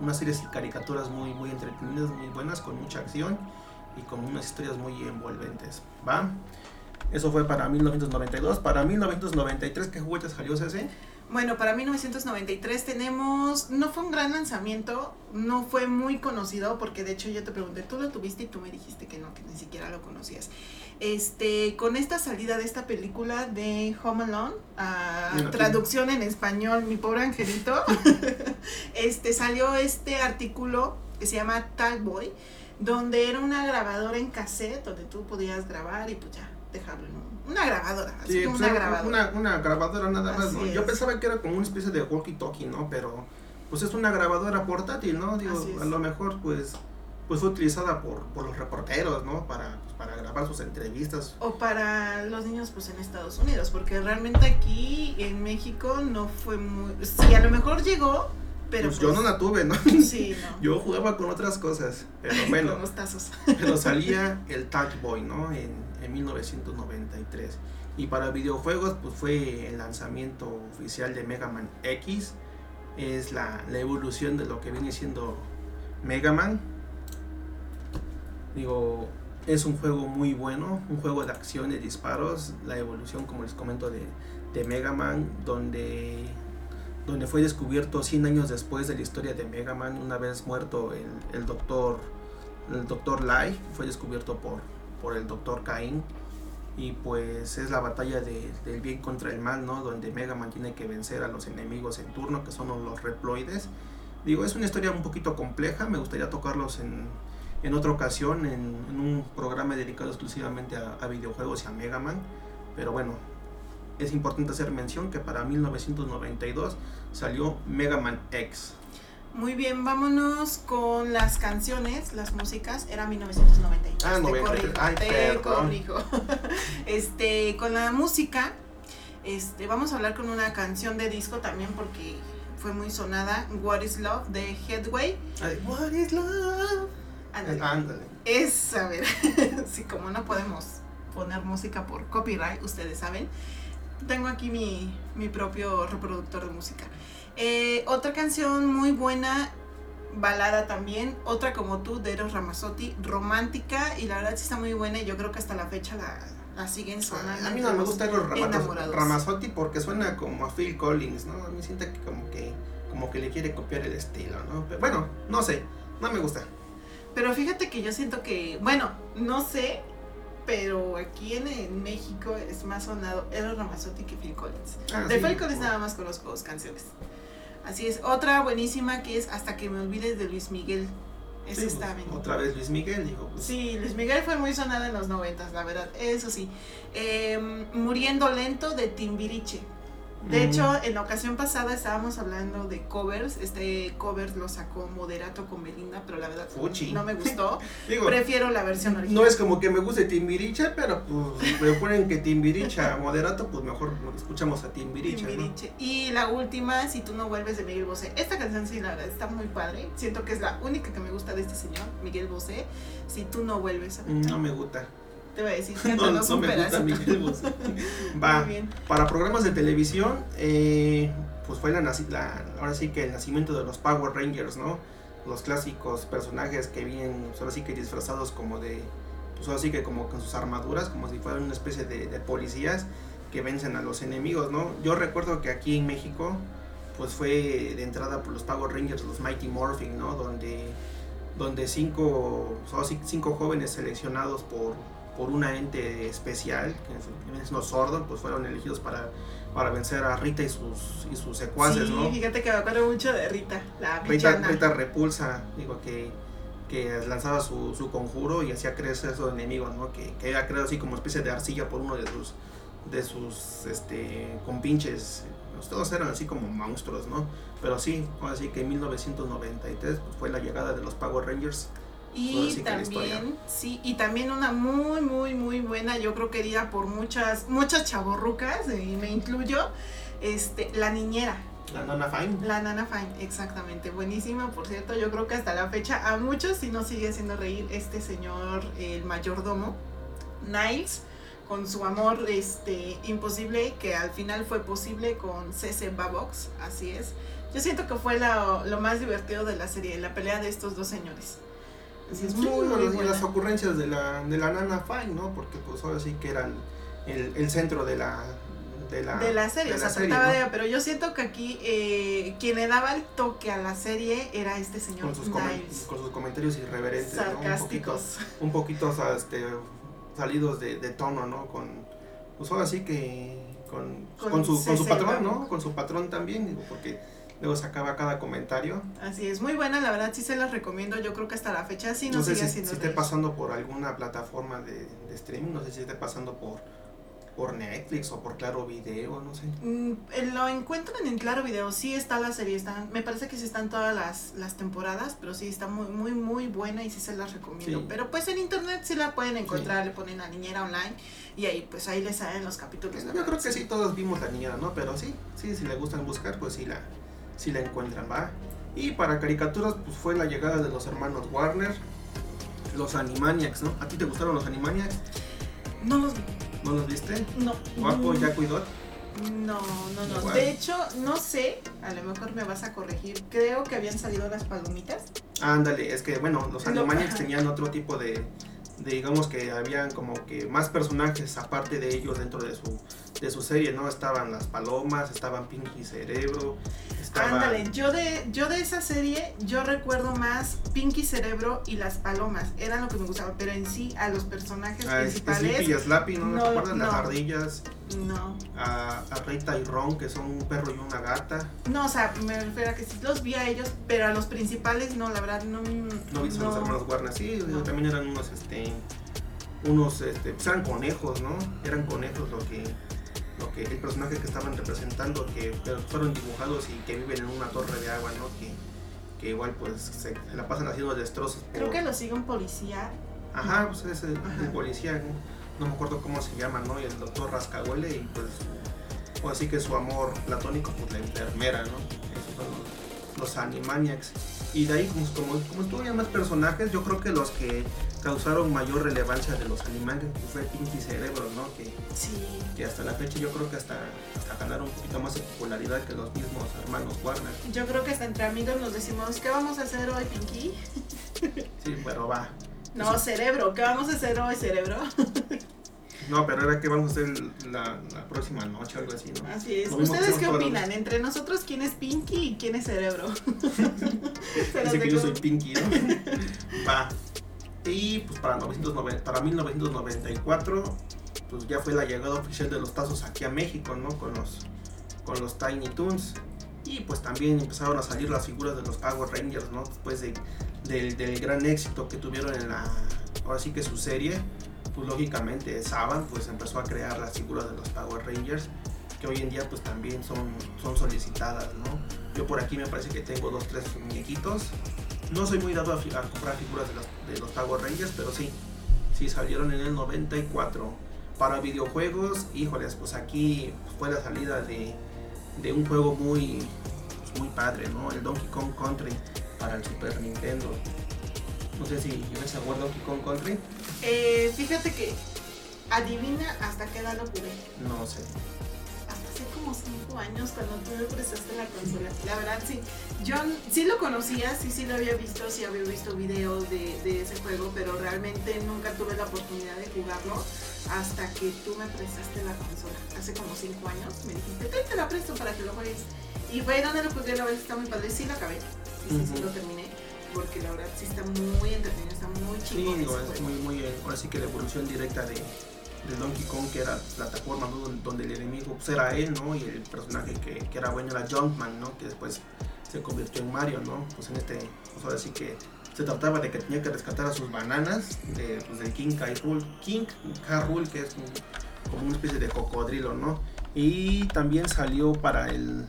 unas series y caricaturas muy, muy entretenidas, muy buenas, con mucha acción y con unas historias muy envolventes, ¿va? Eso fue para 1992. Para 1993, ¿qué juguete salió ese? Bueno, para 1993 tenemos, no fue un gran lanzamiento, no fue muy conocido, porque de hecho yo te pregunté, tú lo tuviste y tú me dijiste que no, que ni siquiera lo conocías. Este, con esta salida de esta película de Home Alone, uh, traducción en español, mi pobre angelito, <laughs> este, salió este artículo que se llama Tag Boy, donde era una grabadora en cassette, donde tú podías grabar y pues ya, dejarlo en un una grabadora, así sí, como pues una grabadora. Una, una grabadora nada más, ¿no? Yo pensaba que era como una especie de walkie-talkie, ¿no? Pero pues es una grabadora portátil, ¿no? Digo, a lo mejor pues pues fue utilizada por, por los reporteros, ¿no? Para, pues, para grabar sus entrevistas. O para los niños pues en Estados Unidos, porque realmente aquí en México no fue muy... Sí, a lo mejor llegó, pero pues, pues, yo no la tuve, ¿no? Sí, no. <laughs> Yo jugaba con otras cosas, pero <laughs> bueno. con los tazos. pero <laughs> salía el Touch Boy, ¿no? En, en 1993. Y para videojuegos, pues fue el lanzamiento oficial de Mega Man X es la, evolución de lo que viene siendo Mega Man. Digo, es un juego muy bueno, un juego de acción y disparos, la evolución, como les comento, de, de Mega Man, donde, donde fue descubierto 100 años después de la historia de Mega Man, una vez muerto el, el doctor el doctor Lai, fue descubierto por, por el doctor Cain, y pues es la batalla de, del bien contra el mal, ¿no? Donde Mega Man tiene que vencer a los enemigos en turno, que son los reploides. Digo, es una historia un poquito compleja, me gustaría tocarlos en en otra ocasión en, un programa dedicado exclusivamente a, videojuegos y a Mega Man. Pero bueno, es importante hacer mención que para 1992 salió Mega Man X. Muy bien, vámonos con las canciones, las músicas. Era 1992. Ah, te corrijo, <laughs> este, con la música, este, vamos a hablar con una canción de disco también porque fue muy sonada. What is Love de Headway. What is Love? Ándale. Es, a ver, <laughs> si como no podemos poner música por copyright, ustedes saben, tengo aquí mi, mi propio reproductor de música. Eh, otra canción muy buena, balada también, otra como tú, de Eros Ramazzotti, romántica, y la verdad sí está muy buena y yo creo que hasta la fecha la, la siguen sonando. A mí no me gusta Eros Ramazzotti porque suena como a Phil Collins, ¿no? A mí siento que como que, como que le quiere copiar el estilo, ¿no? Pero bueno, no sé, no me gusta. Pero fíjate que yo siento que, bueno, no sé, pero aquí en, México es más sonado Eros Ramazzotti que Phil Collins. Ah, de Phil Collins nada más conozco dos canciones. Así es. Otra buenísima que es Hasta que me olvides de Luis Miguel. Esa está bien. Otra vez Luis Miguel, dijo. Pues. Sí, Luis Miguel fue muy sonada en los noventas, la verdad. Eso sí. Em, Muriendo lento de Timbiriche. De mm. hecho, en la ocasión pasada estábamos hablando de covers. Este cover lo sacó Moderato con Belinda, pero la verdad no me gustó. <laughs> Prefiero la versión original. No es como que me guste Timbiriche, pero pues me ponen que Timbiriche Moderato, pues mejor escuchamos a Timbiriche. Timbiriche. Y la última, Si tú no vuelves de Miguel Bosé. Esta canción sí, la verdad, está muy padre. Siento que es la única que me gusta de este señor, Miguel Bosé. Si tú no vuelves a... No me gusta. Te voy a decir, <laughs> no, no, no me gusta Miguel <laughs> Va, para programas de televisión, eh, pues fue la, la, ahora sí que el nacimiento de los Power Rangers, ¿no? Los clásicos personajes que vienen, pues ahora sí que disfrazados como de, pues ahora sí que como con sus armaduras, como si fueran una especie de, de policías que vencen a los enemigos, ¿no? Yo recuerdo que aquí en México, pues fue de entrada por los Power Rangers, los Mighty Morphin, ¿no? Donde, donde cinco, cinco jóvenes seleccionados por por una ente especial, que es no sordo, pues fueron elegidos para, para vencer a Rita y sus, y sus secuaces, sí, fíjate que me acuerdo mucho de Rita, la Rita, Rita, repulsa, digo que, que lanzaba su, su, conjuro y hacía crecer a esos enemigos, ¿no? Que, que había creado así como especie de arcilla por uno de sus, de sus este, compinches. Todos eran así como monstruos, ¿no? Pero sí, así que en 1993 pues, fue la llegada de los Power Rangers y también, sí, y también una muy, muy, muy buena, yo creo querida por muchas, muchas chaborrucas, y me incluyo, este, La Niñera. La Nana Fine. La Nana Fine, exactamente. Buenísima, por cierto, yo creo que hasta la fecha a muchos si no sigue haciendo reír este señor, el mayordomo, Niles, con su amor este, imposible, que al final fue posible con CC Babox, así es. Yo siento que fue lo más divertido de la serie, la pelea de estos dos señores es muy, muy las ocurrencias de la, de la Nana Fine, ¿no? Porque pues ahora sí que eran el, el centro de la, de la, de la serie, o sea, serie, pero yo siento que aquí eh, quien le daba el toque a la serie era este señor con sus, con sus comentarios irreverentes, sarcásticos, un poquito, un poquito este, salidos de, de, tono, ¿no? Con, pues ahora sí que con, con, su, con su patrón, ¿no? Con su patrón también, digo, porque luego sacaba cada comentario. Así es, muy buena, la verdad sí se las recomiendo, yo creo que hasta la fecha sí no, sigue si, si esté pasando por alguna plataforma de, de, streaming, no sé si esté pasando por por Netflix o por Claro Video, no sé. Mm, eh, lo encuentran en Claro Video, sí está la serie, está, me parece que sí están todas las, las temporadas, pero sí está muy, muy, muy buena y sí se las recomiendo. Pero pues en internet sí la pueden encontrar, le ponen a Niñera Online y ahí pues ahí les salen los capítulos. Yo creo que sí todos vimos la niñera, ¿no? Pero sí, sí, si le gustan buscar, pues sí la, si la encuentran, ¿va? Y para caricaturas, pues fue la llegada de los hermanos Warner, los Animaniacs, ¿no? ¿A ti te gustaron los Animaniacs? No los vi. ¿No los viste? No. Guapo, ya cuidó. No, no, no. De hecho, no sé, a lo mejor me vas a corregir. Creo que habían salido las palomitas. Ándale, es que bueno, los Animaniacs tenían otro tipo de, digamos que habían como que más personajes aparte de ellos dentro de su de su serie, ¿no? Estaban las palomas, estaban Pinky Cerebro, Ándale, yo de, yo de esa serie, yo recuerdo más Pinky Cerebro y las palomas, eran lo que me gustaba, pero en sí a los personajes ah, principales. Sleepy y Slappy, ¿no? ¿No, recuerdan las ardillas? No. A, a Rita y Ron, que son un perro y una gata. No, o sea, me refiero a que sí los vi a ellos, pero a los principales no, la verdad no. No viste a los hermanos Warner, sí, también eran unos, este, unos, este, pues eran conejos, ¿no? Eran conejos lo que que el personaje que estaban representando, que fueron dibujados y que viven en una torre de agua, ¿no? Que, que igual pues se, la pasan haciendo destrozos. Creo que lo sigue un policía. Ajá, pues es el, policía, ¿no? me acuerdo cómo se llama, ¿no? Y el doctor Rascahuele y pues, así que su amor platónico, pues la enfermera, ¿no? Esos son los, los Animaniacs. Y de ahí, pues, como, como tuvieron más personajes, yo creo que los que causaron mayor relevancia de los animales, que fue Pinky Cerebro, ¿no? Que, que hasta la fecha yo creo que hasta, hasta ganaron un poquito más de popularidad que los mismos hermanos Warner. Yo creo que hasta entre amigos nos decimos, ¿qué vamos a hacer hoy, Pinky? sí, pero va. No, cerebro, ¿qué vamos a hacer hoy, cerebro? <laughs> No, pero era que vamos a hacer la, próxima noche, algo así, ¿no? Así es. ¿Ustedes qué opinan? Entre nosotros, ¿quién es Pinky y quién es Cerebro? <laughs> Dice que yo soy Pinky, ¿no? <laughs> Va. Y pues para, 1990, para 1994, pues ya fue la llegada oficial de los tazos aquí a México, ¿no? Con los, con los Tiny Toons. Y pues también empezaron a salir las figuras de los Power Rangers, ¿no? Después de, del, gran éxito que tuvieron en la, ahora sí que su serie, pues lógicamente Saban pues empezó a crear las figuras de los Power Rangers, que hoy en día pues también son, son solicitadas, ¿no? Yo por aquí me parece que tengo dos, tres muñequitos no soy muy dado a, comprar figuras de los, de los Power Rangers, pero sí, sí salieron en el 94. Para videojuegos, híjoles, pues aquí fue la salida de, de un juego muy, pues muy padre, ¿no? El Donkey Kong Country para el Super Nintendo. No sé si ¿tienes a Donkey Kong Country. Eh, fíjate que adivina hasta qué edad lo jugué. No sé como 5 años cuando tú me prestaste la consola. La verdad, sí. Yo sí lo conocía, sí, sí lo había visto, sí había visto videos de, de ese juego, pero realmente nunca tuve la oportunidad de jugarlo hasta que tú me prestaste la consola. Hace como 5 años me dijiste, te, te la presto para que lo juegues. Y fue donde lo jugué, la verdad está muy padre. Sí lo acabé. Sí, sí, sí lo terminé porque la verdad sí está muy entretenido, está muy chido. Sí, es muy, muy, ahora sí que la evolución directa de, de Donkey Kong, que era plataforma donde el enemigo pues, era él, ¿no? Y el personaje que, que, era bueno era Jumpman, ¿no? Que después se convirtió en Mario, ¿no? Pues en este, pues ahora sí que se trataba de que tenía que rescatar a sus bananas de, pues, del King. Rool, King K. que es como una especie de cocodrilo, ¿no? Y también salió para el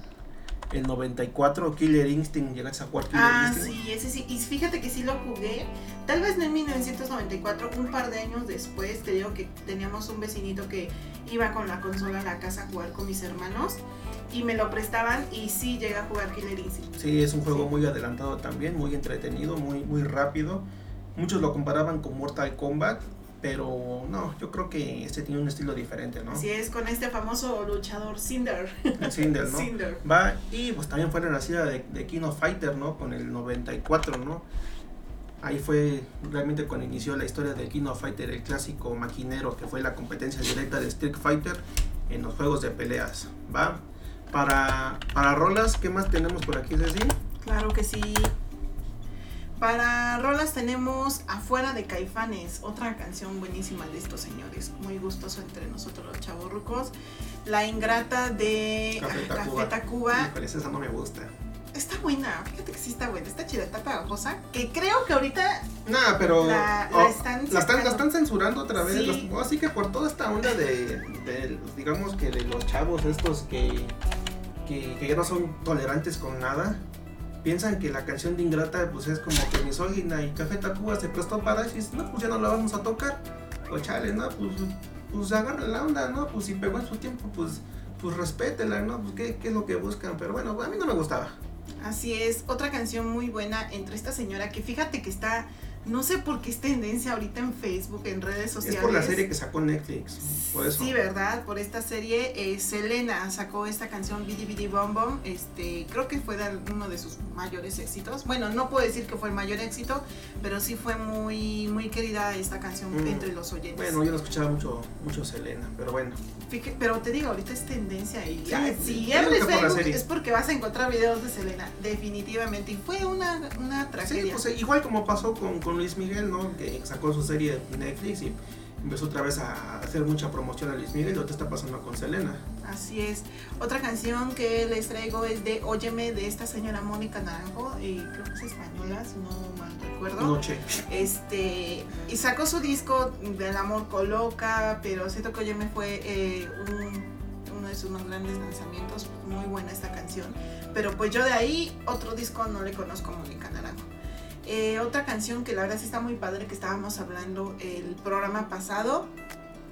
el 94 Killer Instinct, llegaste a jugar Killer ah, sí, ese sí. Y fíjate que sí lo jugué. Tal vez no en 1994, un par de años después, te digo que teníamos un vecinito que iba con la consola a la casa a jugar con mis hermanos y me lo prestaban y sí llegué a jugar Killer Instinct. Sí, es un juego muy adelantado también, muy entretenido, muy, muy rápido. Muchos lo comparaban con Mortal Kombat, pero no, yo creo que este tiene un estilo diferente, ¿no? Así es, con este famoso luchador Cinder. Cinder, ¿no? Va, y pues también fue la nacida de, de King of Fighter, ¿no? Con el 94, ¿no? Ahí fue realmente cuando inició la historia de King of Fighter, el clásico maquinero que fue la competencia directa de Street Fighter en los juegos de peleas, ¿va? Para, para rolas, ¿qué más tenemos por aquí, Ceci? Claro que sí. Para rolas tenemos Afuera de Caifanes, otra canción buenísima de estos señores, muy gustoso entre nosotros los chavorrucos. La ingrata de Café Tacuba. Cuba. esa no me gusta. Está buena, fíjate que sí está buena, está chida, está pegajosa. Que creo que ahorita. Nah, pero. La, oh, están, la, están, censurando otra vez. así que por toda esta onda de, digamos que de los chavos estos que, que, que ya no son tolerantes con nada piensan que la canción de Ingrata pues es como que misógina y Café Tacuba se prestó para eso y no, pues ya no la vamos a tocar. O chale, ¿no? Pues, pues agarra la onda, ¿no? Pues si pegó su tiempo, pues, pues respétela, ¿no? Pues ¿qué, qué es lo que buscan. Pero bueno, a mí no me gustaba. Así es, otra canción muy buena entre esta señora que fíjate que está no sé por qué es tendencia ahorita en Facebook, en redes sociales. Es por la serie que sacó Netflix, por eso. Sí, ¿verdad? Por esta serie, eh, Selena sacó esta canción Bidi Bidi Bom Bom, este, creo que fue uno de sus mayores éxitos. Bueno, no puedo decir que fue el mayor éxito, pero sí fue muy, muy querida esta canción Mm. entre los oyentes. Bueno, yo no escuchaba mucho, mucho Selena, pero bueno. Fíjate, pero te digo, ahorita es tendencia y Sí, si abres por Facebook serie. es porque vas a encontrar videos de Selena, definitivamente. Y fue una, una Sí, tragedia. pues, igual como pasó con, con Luis Miguel, ¿no? Que sacó su serie en Netflix y empezó otra vez a hacer mucha promoción a Luis Miguel y lo que está pasando con Selena. Así es. Otra canción que les traigo es de Óyeme de esta señora Mónica Naranjo, y creo que es española, si no mal recuerdo. Noche. Este, y sacó su disco del amor coloca, pero siento que Óyeme fue eh, un- uno de sus más grandes lanzamientos. Muy buena esta canción. Pero pues yo de ahí, otro disco no le conozco a Mónica Naranjo. Eh, otra canción que la verdad sí está muy padre, que estábamos hablando el programa pasado,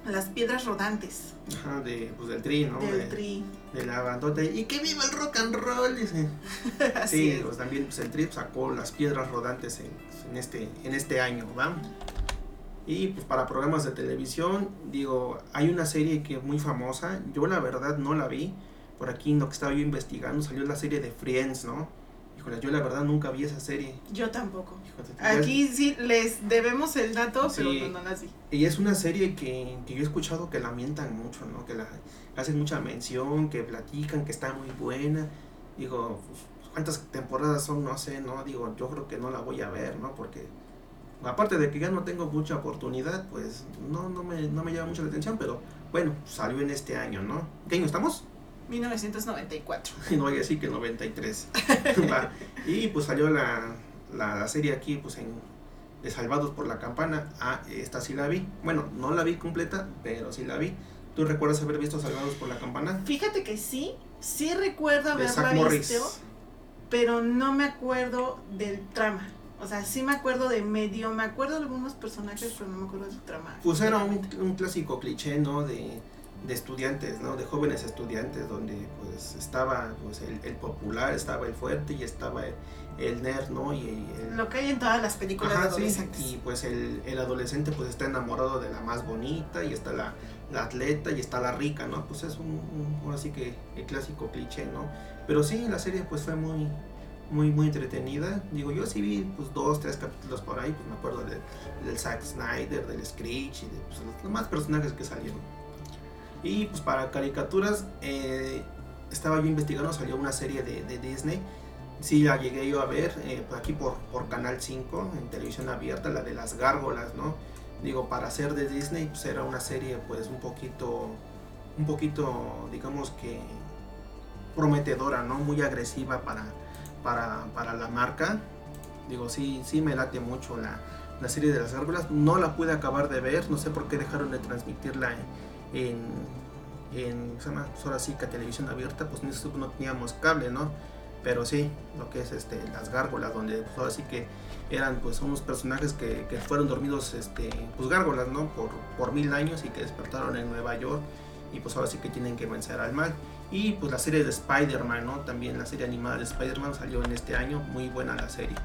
Las Piedras Rodantes, Ajá, de, pues, del tri, ¿no? del de, Tri. de la bandota. Y que viva el rock and roll, dice. <laughs> Así Sí, es. pues también pues, el Trip sacó las piedras rodantes en, en este, en este año, ¿va? Y pues para programas de televisión, digo, hay una serie que es muy famosa, yo la verdad no la vi, por aquí en lo que estaba yo investigando salió la serie de Friends, ¿no? Híjole, yo la verdad nunca vi esa serie. Yo tampoco. Híjole, Aquí sí les debemos el dato, pero Sí. no, no las vi. Y es una serie que, que yo he escuchado que la mientan mucho, ¿no? Que la hacen mucha mención, que platican, que está muy buena. Digo, ¿cuántas temporadas son? No sé, ¿no? Digo, yo creo que no la voy a ver, ¿no? Porque aparte de que ya no tengo mucha oportunidad, pues no, no, me, no me llama mucho la atención, pero bueno, salió en este año, ¿no? ¿Qué año estamos? 1994. Y <laughs> no voy a decir que el <laughs> 93. Va. Y pues salió la, la, la serie aquí, pues en de Salvados por la Campana. Ah, esta sí la vi. Bueno, no la vi completa, pero sí la vi. ¿Tú recuerdas haber visto Salvados por la Campana? Fíjate que sí, sí recuerdo haberla visto, pero no me acuerdo del trama. O sea, sí me acuerdo de medio, me acuerdo de algunos personajes, pero no me acuerdo del trama. Pues era un, un clásico cliché, ¿no? De, de estudiantes, ¿no? De jóvenes estudiantes, donde pues estaba pues el, el popular, estaba el fuerte y estaba el, el nerd, ¿no? Y el, Lo que hay en todas las películas de Ajá, sí, adolescentes. y pues el, el adolescente pues está enamorado de la más bonita y está la, la atleta y está la rica, ¿no? Pues es un, un- ahora sí que el clásico cliché, ¿no? Pero sí, la serie pues fue muy, muy, muy entretenida. Digo, yo sí vi pues dos, tres capítulos por ahí, pues me acuerdo de- del Zack Snyder, del Screech y de pues, los demás personajes que salieron. Y pues para caricaturas, eh, estaba yo investigando, salió una serie de, Disney. Sí, la llegué yo a ver eh, por aquí por, por Canal 5, en televisión abierta, la de las gárgolas, ¿no? Digo, para ser de Disney, pues era una serie pues un poquito, un poquito, digamos que prometedora, ¿no? Muy agresiva para, para, para la marca. Digo, sí, sí me late mucho la, la serie de las gárgolas. No la pude acabar de ver, no sé por qué dejaron de transmitirla en, en ¿cómo se llama? Pues ahora sí que televisión abierta, pues en no teníamos cable, ¿no? Pero sí, lo que es este, las gárgolas, donde pues ahora sí que eran pues unos personajes que, que fueron dormidos, este, pues gárgolas, ¿no? Por, por mil años y que despertaron en Nueva York y pues ahora sí que tienen que vencer al mal. Y pues la serie de Spider-Man, ¿no? También la serie animada de Spider-Man salió en este año, muy buena la serie.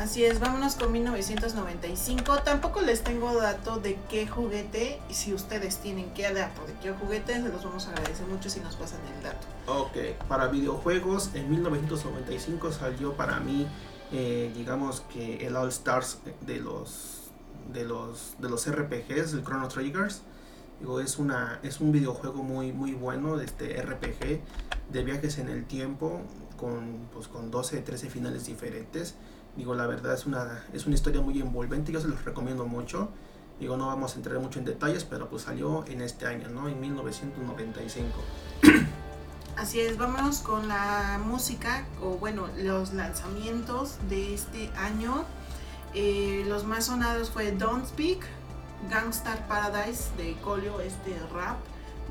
Así es, vámonos con 1995. Tampoco les tengo dato de qué juguete. Y si ustedes tienen qué dato de qué juguete, se los vamos a agradecer mucho si nos pasan el dato. Ok, para videojuegos en 1995 salió para mí, eh, digamos que el All Stars de los de los de los RPGs, el Chrono Triggers. Digo, es una es un videojuego muy muy bueno de este RPG de viajes en el tiempo con pues con 12, 13 finales diferentes. Digo, la verdad es una es una historia muy envolvente, yo se los recomiendo mucho. Digo, no vamos a entrar mucho en detalles, pero pues salió en este año, ¿no? En 1995. <clears throat> Así es, vámonos con la música, o bueno, los lanzamientos de este año. Eh, los más sonados fue Don't Speak, Gangstar Paradise de Colio, este rap.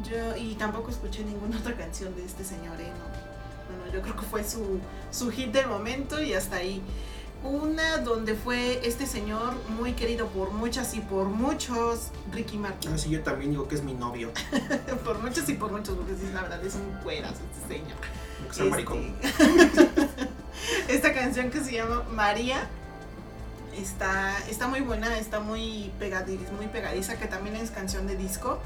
Yo, y tampoco escuché ninguna otra canción de este señor, ¿eh? No. Bueno, yo creo que fue su, su hit del momento y hasta ahí. Una donde fue este señor muy querido por muchas y por muchos, Ricky Martin. Así yo también digo que es mi novio. <laughs> por muchos y por muchos, porque sí, la verdad es un cuerazo este señor. Sea maricón. Este- <laughs> Esta canción que se llama María Está, está muy buena, está muy pegadiza, muy pegadiza, que también es canción de disco.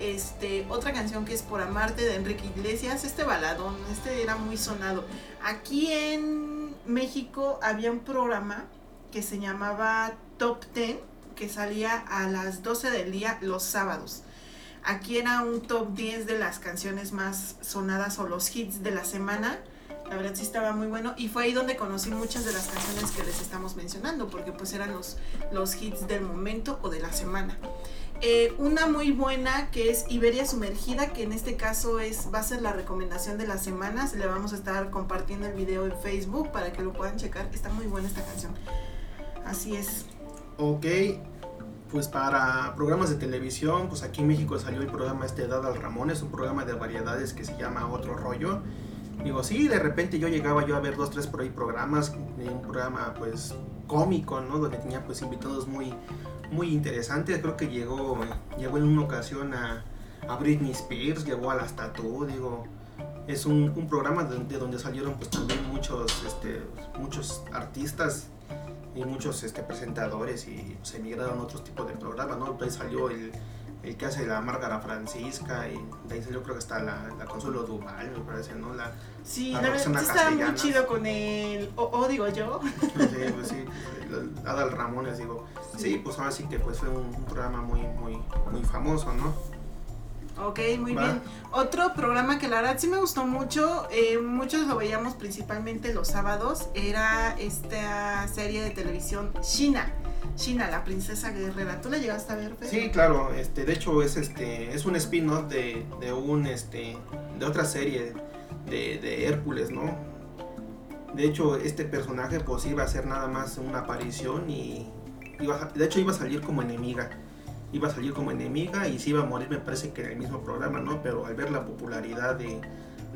Este, otra canción que es Por Amarte de Enrique Iglesias, este baladón, este era muy sonado. Aquí en México había un programa que se llamaba Top Ten, que salía a las 12 del día los sábados. Aquí era un top 10 de las canciones más sonadas o los hits de la semana. La verdad sí estaba muy bueno y fue ahí donde conocí muchas de las canciones que les estamos mencionando, porque pues eran los, los hits del momento o de la semana. Eh, una muy buena que es Iberia Sumergida, que en este caso es, va a ser la recomendación de las semanas. Le vamos a estar compartiendo el video en Facebook para que lo puedan checar. Está muy buena esta canción. Así es. Ok, pues para programas de televisión, pues aquí en México salió el programa este Edad al Ramón, es un programa de variedades que se llama Otro Rollo. Digo, sí, de repente yo llegaba yo a ver dos, tres por ahí programas, un programa pues cómico, ¿no? Donde tenía pues invitados muy, muy interesante. Creo que llegó, llegó en una ocasión a, Britney Spears, llegó a las Tattoo, digo. Es un, un programa de, de, donde salieron pues también muchos, este, muchos artistas y muchos este, presentadores y se emigraron a otros tipos de programas, ¿no? Ahí salió el, el que hace la Márgara Francisca y de ahí salió creo que está la, la Consuelo Duval, me parece, ¿no? La, sí, la, la verdad sí estaba muy chido con el o, o digo yo. Sí, pues sí, Adal Ramones, digo. Sí. sí. pues ahora sí que pues fue un, un, programa muy, muy, muy famoso, ¿no? Ok, muy Va. bien. Otro programa que la verdad sí me gustó mucho, eh, muchos lo veíamos principalmente los sábados, era esta serie de televisión China. China, la princesa guerrera. ¿Tú la llegaste a ver? Pedro? Sí, claro. Este, de hecho es este, es un spin-off de, de un, este, de otra serie de, de Hércules, ¿no? De hecho, este personaje pues iba a ser nada más una aparición y iba, de hecho iba a salir como enemiga. Iba a salir como enemiga y se iba a morir, me parece que en el mismo programa, ¿no? Pero al ver la popularidad de,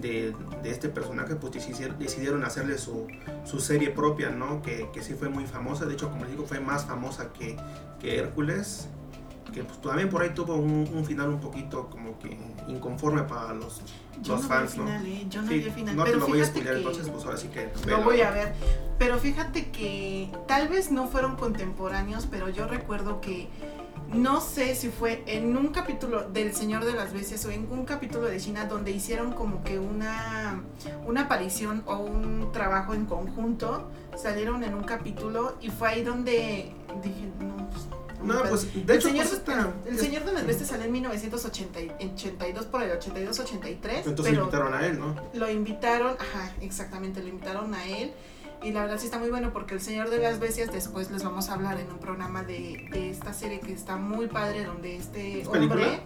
de, de este personaje, pues decidieron, hacerle su, su, serie propia, ¿no? Que, que, sí fue muy famosa, de hecho, como les digo, fue más famosa que, que Hércules, que pues también por ahí tuvo un, un, final un poquito como que inconforme para los, yo los no fans, final, ¿no? ¿eh? Yo no sí, vi el final, no pero te lo voy a explicar, entonces pues ahora sí que... lo voy a ver. Pero fíjate que tal vez no fueron contemporáneos, pero yo recuerdo que no sé si fue en un capítulo del Señor de las Bestias o en un capítulo de China donde hicieron como que una, una aparición o un trabajo en conjunto, salieron en un capítulo y fue ahí donde dije, no, pues, No, pues de el, hecho señor, pues, está- el Señor de las Bestias salió en 1982 por el 82-83, Entonces pero invitaron a él, ¿no? lo invitaron, ajá, exactamente, lo invitaron a él. Y la verdad sí está muy bueno porque El Señor de las Bestias, después les vamos a hablar en un programa de, de esta serie que está muy padre, donde este ¿Es hombre... película?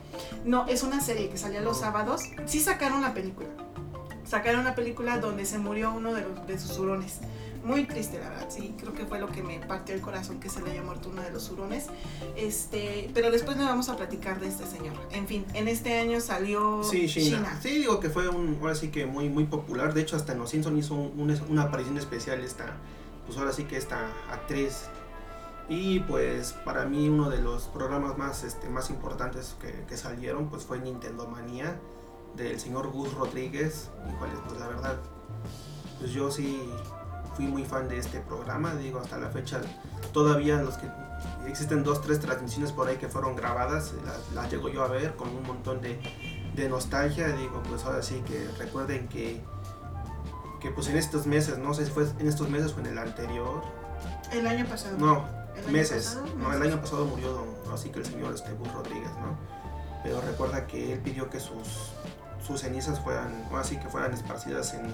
No, es una serie que salía los sábados. Sí sacaron la película. Sacaron la película donde se murió uno de, los, de sus hurones. Muy triste, la verdad, sí. Creo que fue lo que me partió el corazón que se le haya muerto uno de los hurones. Este, pero después le vamos a platicar de este señor. En fin, en este año salió Sí, Sheena. Sheena. Sí, digo que fue un, ahora sí que muy, muy popular. De hecho, hasta en Los Simpsons hizo un- un- una aparición especial esta, pues ahora sí que esta actriz. Y pues para mí uno de los programas más, este, más importantes que, que salieron pues fue Nintendo Manía del señor Gus Rodríguez. Híjole, pues la verdad, pues yo sí fui muy fan de este programa. Digo, hasta la fecha todavía los que existen dos, tres transmisiones por ahí que fueron grabadas, las, las llego yo a ver con un montón de, de nostalgia, digo, pues ahora sí que recuerden que, que pues en estos meses, no sé si fue en estos meses o en el anterior, El año pasado. no, ¿El año meses, pasado? no, el año pasado murió don, así que el señor este Gus Rodríguez, ¿no? Pero recuerda que él pidió que sus, sus cenizas fueran, o así que fueran esparcidas en,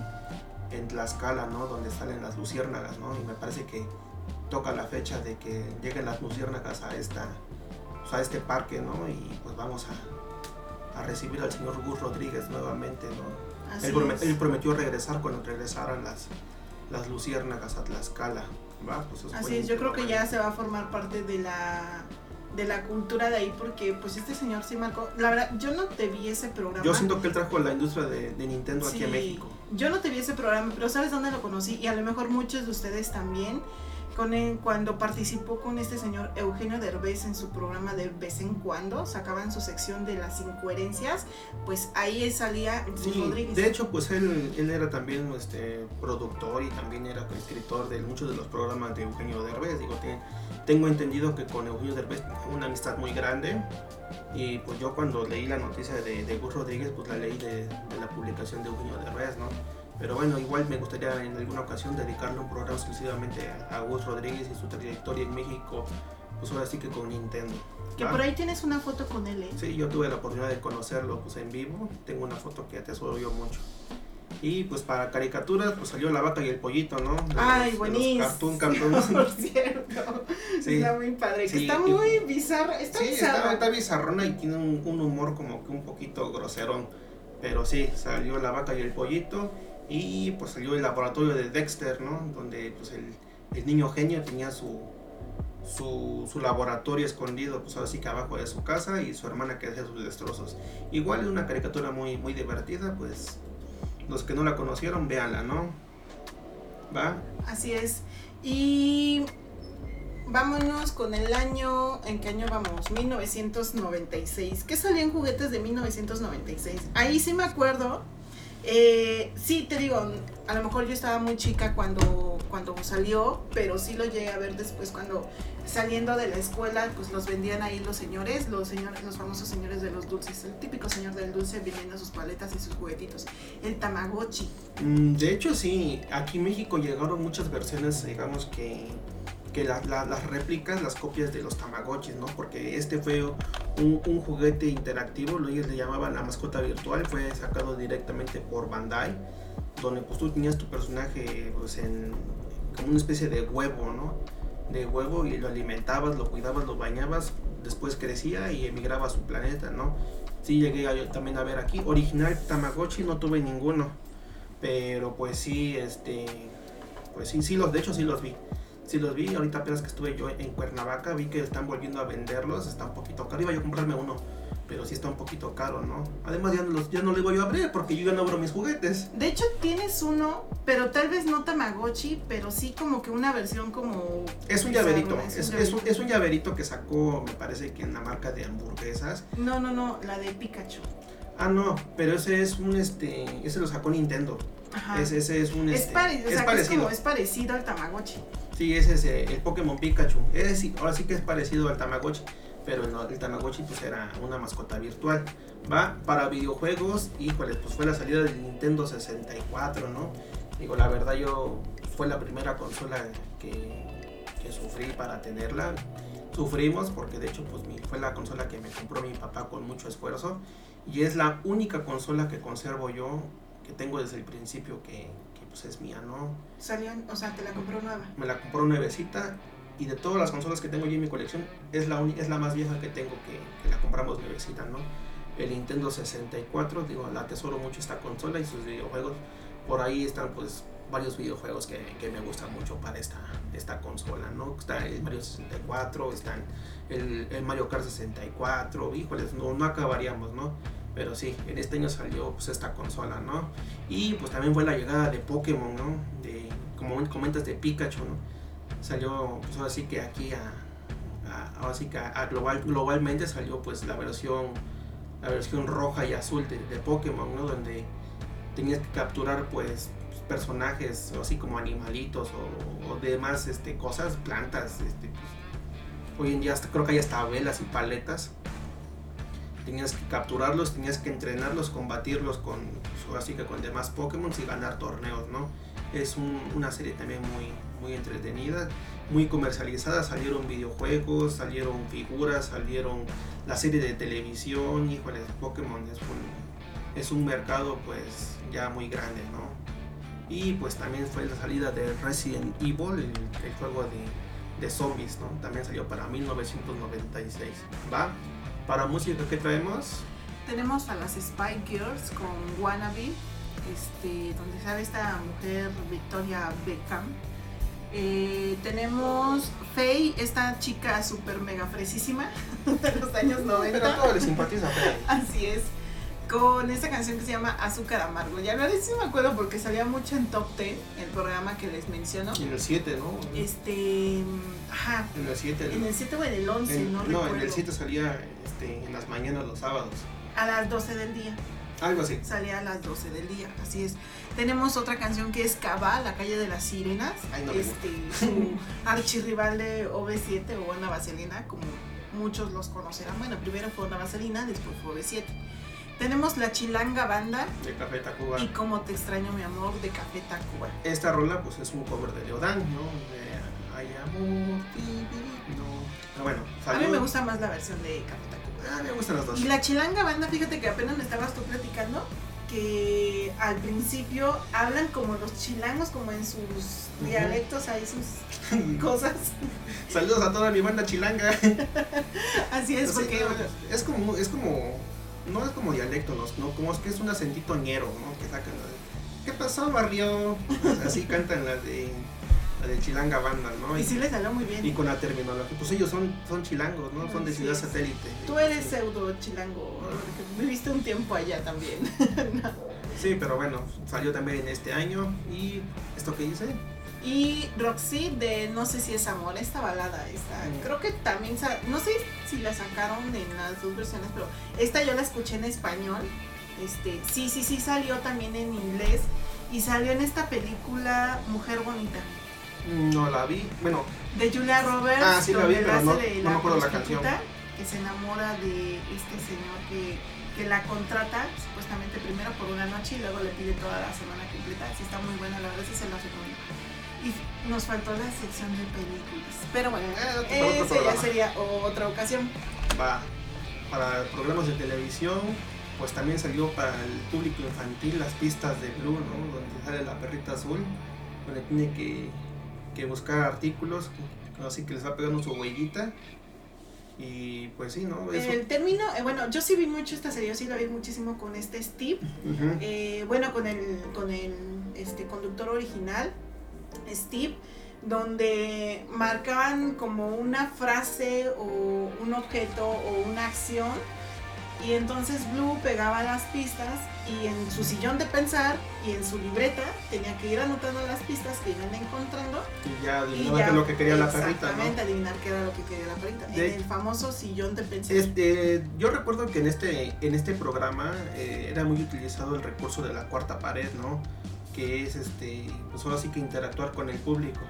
en Tlaxcala, ¿no? Donde salen las luciérnagas, ¿no? Y me parece que toca la fecha de que lleguen las luciérnagas a esta, pues, a este parque, ¿no? Y pues vamos a, a recibir al señor Gus Rodríguez nuevamente, ¿no? Así Él, prome- es. él prometió regresar cuando regresaran las, las luciérnagas a Tlaxcala. ¿va? Pues Así es, yo creo que ya se va a formar parte de la de la cultura de ahí porque pues este señor sí marcó, la verdad yo no te vi ese programa. Yo siento que él trajo la industria de, de Nintendo aquí en México. Yo no te vi ese programa, pero ¿sabes dónde lo conocí? Y a lo mejor muchos de ustedes también. Con cuando participó con este señor Eugenio Derbez en su programa de vez en cuando, sacaban su sección de las incoherencias, pues ahí salía sí, Rodríguez. De hecho, pues él, él era también este, productor y también era escritor de muchos de los programas de Eugenio Derbez. Digo, tengo entendido que con Eugenio Derbez una amistad muy grande y pues yo cuando leí la noticia de, de Gus Rodríguez, pues la leí de, de la publicación de Eugenio Derbez, ¿no? Pero bueno, igual me gustaría en alguna ocasión dedicarle un programa exclusivamente a Gus Rodríguez y su trayectoria en México, pues ahora sí que con Nintendo. Que por ahí tienes una foto con él, ¿eh? Sí, yo tuve la oportunidad de conocerlo pues, en vivo. Tengo una foto que atesoro yo mucho. Y pues para caricaturas, pues salió la vaca y el pollito, ¿no? Ay, buenísimo. Cartoon, <laughs> cartoon. por cierto. Sí. Está muy padre. está muy bizarro. Está sí, Está, está, bizarrona y tiene un, un humor como que un poquito groserón. Pero sí, salió la vaca y el pollito. Y pues salió el laboratorio de Dexter, ¿no? Donde pues el, el niño genio tenía su, su, laboratorio escondido, pues así que abajo de su casa y su hermana que hacía sus destrozos. Igual es una caricatura muy, muy divertida, pues los que no la conocieron, véanla, ¿no? ¿Va? Así es. Y vámonos con el año, ¿en qué año vamos? 1996. ¿Qué salían juguetes de 1996? Ahí sí me acuerdo eh, sí, te digo, a lo mejor yo estaba muy chica cuando, cuando salió, pero sí lo llegué a ver después cuando saliendo de la escuela, pues los vendían ahí los señores, los señores, los famosos señores de los dulces, el típico señor del dulce vendiendo sus paletas y sus juguetitos, el Tamagotchi. Mm, de hecho, sí, aquí en México llegaron muchas versiones, digamos que que las réplicas, las copias de los Tamagotchis, ¿no? Porque este fue un, juguete interactivo, lo ellos le llamaban la mascota virtual, fue sacado directamente por Bandai, donde pues tú tenías tu personaje pues en como una especie de huevo, ¿no? De huevo y lo alimentabas, lo cuidabas, lo bañabas, después crecía y emigraba a su planeta, ¿no? Sí llegué también a ver aquí, original Tamagotchi no tuve ninguno, pero pues sí, este, pues sí, sí los, de hecho sí los vi sí los vi. Ahorita apenas que estuve yo en Cuernavaca, vi que están volviendo a venderlos. Está un poquito caro. Iba yo a comprarme uno, pero sí está un poquito caro, ¿no? Además, ya no, los, ya no le voy a abrir porque yo ya no abro mis juguetes. De hecho, tienes uno, pero tal vez no Tamagotchi, pero sí como que una versión como. Es un llaverito. Es, es, un, es, un, llaverito que sacó, me parece que en la marca de hamburguesas. No, no, no, la de Pikachu. Ah, no, pero ese es un, este, ese lo sacó Nintendo. Ajá. Ese, es un, es, este, es parecido. es parecido al Tamagotchi. Sí, ese es el Pokémon Pikachu. Ese sí, ahora sí que es parecido al Tamagotchi, pero el Tamagotchi pues era una mascota virtual. Va para videojuegos, híjole, pues fue la salida del Nintendo 64, ¿no? Digo, la verdad yo fue la primera consola que, sufrí para tenerla. Sufrimos porque de hecho pues fue la consola que me compró mi papá con mucho esfuerzo y es la única consola que conservo yo, que tengo desde el principio que, pues es mía, ¿no? Salió, o sea, te la compró nueva. Me la compró nuevecita y de todas las consolas que tengo yo en mi colección es la, es la más vieja que tengo que, la compramos nuevecita, ¿no? El Nintendo 64, digo, la atesoro mucho esta consola y sus videojuegos. Por ahí están pues varios videojuegos que, que me gustan mucho para esta, esta consola, ¿no? Está el Mario 64, están el, el Mario Kart 64, híjoles, no, no acabaríamos, ¿no? Pero sí, en este año salió pues esta consola, ¿no? Y pues también fue la llegada de Pokémon, ¿no? De, como comentas, de Pikachu, ¿no? Salió, pues ahora sí que aquí a, ahora sí que a global, globalmente salió pues la versión, la versión roja y azul de, Pokémon, ¿no? Donde tenías que capturar pues personajes, así como animalitos o, demás este, cosas, plantas, este, pues, hoy en día creo que hay hasta velas y paletas tenías que capturarlos, tenías que entrenarlos, combatirlos con, pues, así que con demás Pokémon y ganar torneos, ¿no? Es una serie también muy, muy entretenida, muy comercializada, salieron videojuegos, salieron figuras, salieron la serie de televisión, híjole, Pokémon es un, es un mercado pues ya muy grande, ¿no? Y pues también fue la salida de Resident Evil, el, el juego de, de zombies, ¿no? También salió para 1996, ¿va? Para música, ¿qué traemos? Tenemos a las Spy Girls con Wannabe, este, donde sale esta mujer Victoria Beckham. Eh, tenemos Faye, esta chica súper mega fresísima <laughs> de los años 90. Pero todo le simpatiza <laughs> Así es. con esta canción que se llama Azúcar Amargo. Ya no sí me acuerdo porque salía mucho en Top Ten, el programa que les menciono. En el 7, ¿no? Este. Ajá. En el 7. En el 7 o en el 11, no, no recuerdo. No, en el 7 salía este, en las mañanas los sábados. A las 12 del día. Algo así. Salía a las 12 del día, así es. Tenemos otra canción que es Cava, La calle de las sirenas. este, su <laughs> archirrival de OV7 o Ana Vaselina, como muchos los conocerán. Bueno, primero fue Ana Vaselina, después fue OV7. Tenemos la Chilanga Banda. De Café Tacuba. Y Como Te Extraño Mi Amor de Café Tacuba. Esta rola pues es un cover de Leodán, ¿no? De Ay Amor, no. Pero bueno, A mí me gusta más la versión de Café. Ah, me gustan las dos. Y la chilanga banda, fíjate que apenas me estabas tú platicando que al principio hablan como los chilangos, como en sus dialectos, ahí sus <laughs> cosas. Saludos a toda mi banda chilanga. <laughs> Así es, porque... es como, es como, no es como dialecto, no, como es que es un acentito ñero, ¿no? Que sacan, ¿qué pasó, barrio? Así cantan las de de Chilanga Banda, ¿no? Y, sí les salió muy bien. Y con la terminología, pues ellos son, son chilangos, ¿no? Son de ciudad satélite. Tú eres pseudo chilango, viviste un tiempo allá también. <laughs> Sí, pero bueno, salió también en este año y esto que dice. Y Roxy de No sé si es amor, esta balada, esta, mm. creo que también, no sé si la sacaron en las dos versiones, pero esta yo la escuché en español. Este, sí, sí, sí salió también en inglés y salió en esta película Mujer Bonita. No la vi, bueno. De Julia Roberts. Ah, sí la vi, pero no, no me acuerdo la canción. Que se enamora de este señor que, que la contrata, supuestamente primero por una noche y luego le pide toda la semana completa. Sí está muy buena, la verdad sí se la recomiendo. Y nos faltó la sección de películas. Pero bueno, eh, esa ya sería otra ocasión. Va, para programas de televisión, pues también salió para el público infantil las pistas de Blue, ¿no? Donde sale la perrita azul, donde tiene que que buscar artículos, así que les va pegando su huellita. Y pues sí, ¿no? El término, eh, bueno, yo sí vi mucho esta serie, yo sí la vi muchísimo con este Steve, eh, bueno, con el, con el este, conductor original, Steve, donde marcaban como una frase o un objeto o una acción y entonces Blue pegaba las pistas y en su sillón de pensar y en su libreta tenía que ir anotando las pistas que iban encontrando. Y ya adivinaba lo que quería la perrita. Exactamente, adivinar qué era lo que quería la perrita. en el famoso sillón de pensar. Este, yo recuerdo que en este, en este programa eh, era muy utilizado el recurso de la cuarta pared, ¿no? Que es este, pues ahora sí que interactuar con el público.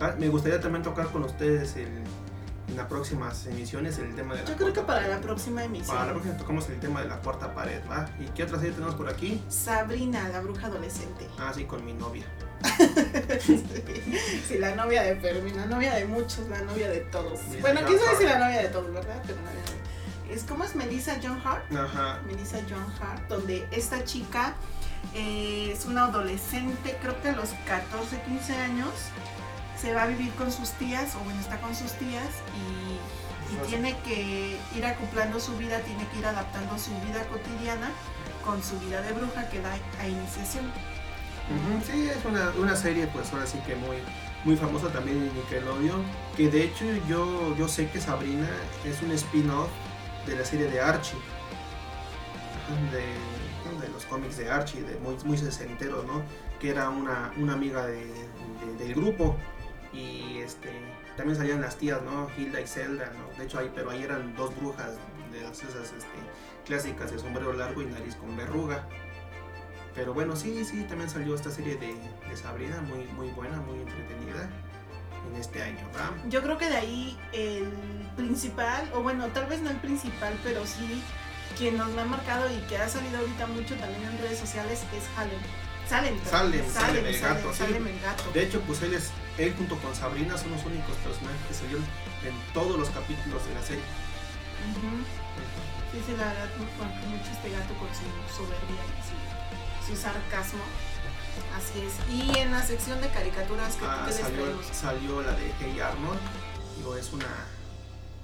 Ah, me gustaría también tocar con ustedes el en las próximas emisiones el tema de la Yo creo que para la próxima emisión. Para la próxima tocamos el tema de la cuarta pared, ¿va? ¿Y qué otra serie tenemos por aquí? Sabrina, la bruja adolescente. Ah, sí, con mi novia. <laughs> sí, la novia de Fermi, la novia de muchos, la novia de todos. bueno, sabe si la novia de todos, ¿verdad? Pero es como es Melissa John Hart. Ajá. Melissa John Hart, donde esta chica eh, es una adolescente, creo que a los 14, 15 años se va a vivir con sus tías, o bueno, está con sus tías y, tiene que ir acoplando su vida, tiene que ir adaptando su vida cotidiana con su vida de bruja que da a iniciación. Sí, es una, una, serie pues ahora sí que muy, muy famosa también en Nickelodeon, que de hecho yo, yo sé que Sabrina es un spin-off de la serie de Archie, de, los cómics de Archie, de muy, muy sesenteros, ¿no? Que era una, una amiga de, del grupo y este también salían las tías, ¿no? Hilda y Zelda, ¿no? De hecho, ahí, pero ahí eran dos brujas de esas este, clásicas de sombrero largo y nariz con verruga. Pero bueno, sí, sí, también salió esta serie de, Sabrina, muy, muy buena, muy entretenida en este año, ¿verdad? Yo creo que de ahí el principal, o bueno, tal vez no el principal, pero sí quien nos ha marcado y que ha salido ahorita mucho también en redes sociales es Halloween Salen, salen, salen, el gato. gato. De hecho, pues él es, él junto con Sabrina son los únicos personajes que salieron en todos los capítulos de la serie. Sí, sí, la verdad, mucho este gato con su soberbia y su, sarcasmo. Así es. Y en la sección de caricaturas que ah, salió, salió la de Hey Arnold. Digo, es una,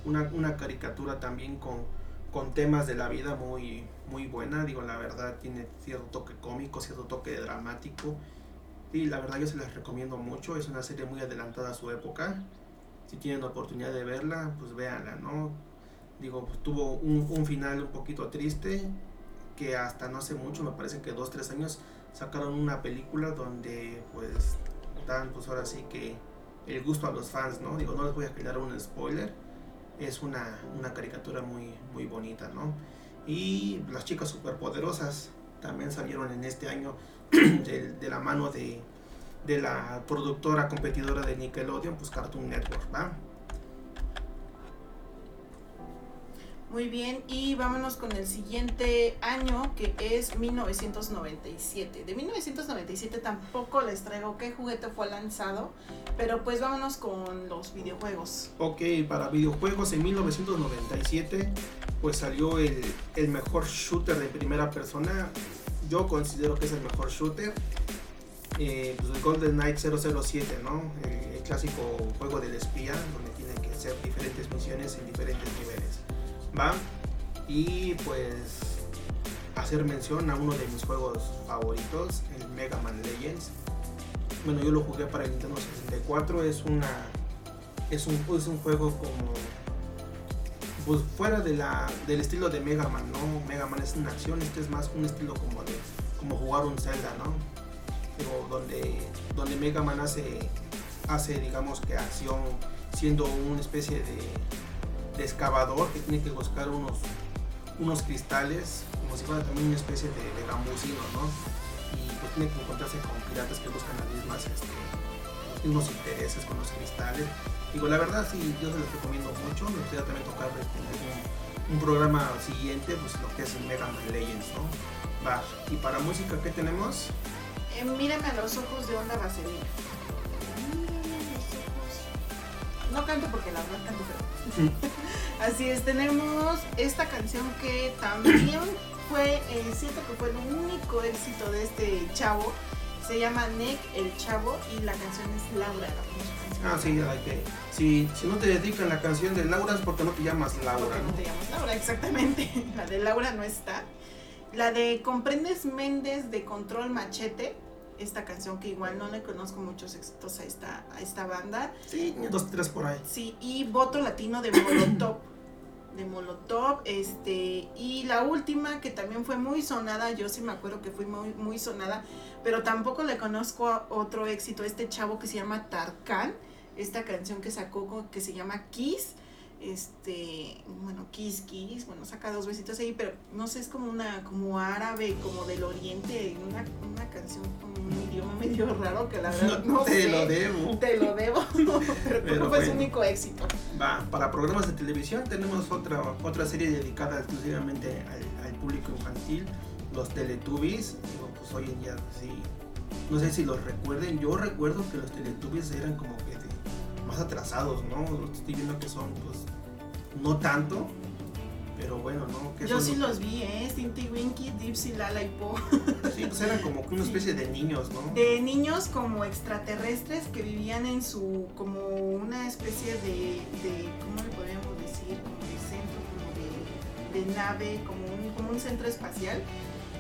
una, una caricatura también con con temas de la vida muy, muy buena. Digo, la verdad tiene cierto toque cómico, cierto toque dramático. Y la verdad yo se las recomiendo mucho. Es una serie muy adelantada a su época. Si tienen la oportunidad de verla, pues véanla, ¿no? Digo, pues, tuvo un, final un poquito triste. que hasta no hace mucho, me parece que dos, tres años, sacaron una película donde pues dan pues ahora sí que el gusto a los fans, ¿no? Digo, no les voy a crear un spoiler, es una, una caricatura muy, muy bonita, ¿no? Y las chicas superpoderosas también salieron en este año <clears throat> de, la mano de, de la productora competidora de Nickelodeon, pues Cartoon Network, ¿va? Muy bien, y vámonos con el siguiente año que es 1997. De 1997 tampoco les traigo qué juguete fue lanzado, pero pues vámonos con los videojuegos. Ok, para videojuegos en 1997 pues salió el, el mejor shooter de primera persona. Yo considero que es el mejor shooter. Eh, pues el Golden Knight 007, ¿no? El, el clásico juego del espía, donde tiene que hacer diferentes misiones en diferentes niveles. ¿Va? Y pues hacer mención a uno de mis juegos favoritos, el Mega Man Legends. Bueno, yo lo jugué para el Nintendo 64, es una es un, es un juego como pues fuera de la, del estilo de Mega Man, ¿no? Mega Man es una acción, este es más un estilo como de como jugar un Zelda, ¿no? Pero donde, donde Mega Man hace, hace digamos que acción siendo una especie de, de excavador que tiene que buscar unos, unos cristales, como si fuera también una especie de, de gambusino, ¿no? Y pues tiene que encontrarse con piratas que buscan las mismas, este, los mismos intereses con los cristales. Digo, la verdad sí, yo se los recomiendo mucho, me gustaría también tocar este, un, un programa siguiente, pues lo que es el Mega Man Legends, ¿no? Va, y para música, ¿qué tenemos? Eh, mírame a los ojos de onda vaselina. No canto porque la verdad canto feo. <laughs> Así es, tenemos esta canción que también <coughs> fue, eh, siento que fue el único éxito de este chavo. Se llama Nick el Chavo y la canción es Laura. La. Ah, sí, hay que. Si, si no te dedican la canción de Laura es porque no te llamas Laura, Porque no ¿no? te llamas Laura, exactamente. <laughs> La de Laura no está. La de Comprendes Méndez de Control Machete. Esta canción que igual no le conozco muchos éxitos a esta, a esta banda. Sí, dos, tres por ahí. Sí, y Voto Latino de Molotov. De Molotov, este, y la última que también fue muy sonada, yo sí me acuerdo que fue muy, muy sonada, pero tampoco le conozco a otro éxito, este chavo que se llama Tarkan, esta canción que sacó que se llama Kiss, este, bueno, Kiss Kiss, bueno, saca dos besitos ahí, pero no sé, es como una, como árabe, como del oriente, una, una canción con un idioma <laughs> medio raro que la verdad no, te sé. lo debo. Te lo debo, <laughs> pero, Pero fue su único éxito. Va, para programas de televisión tenemos otra, otra serie dedicada exclusivamente al, al público infantil, los Teletubbies. Digo, pues hoy en día sí, no sé si los recuerden, yo recuerdo que los Teletubbies eran como que más atrasados, ¿no? Estoy viendo que son, pues, no tanto, pero bueno, ¿no? Que Yo sí los vi, ¿eh? Tinty Winky, Dipsy, Lala y Po. <laughs> Sí, pues eran como que una Sí. especie de niños, ¿no? De niños como extraterrestres que vivían en su, como una especie de, de ¿cómo le podríamos decir? Como de centro, como de, de nave, como un, como un centro espacial.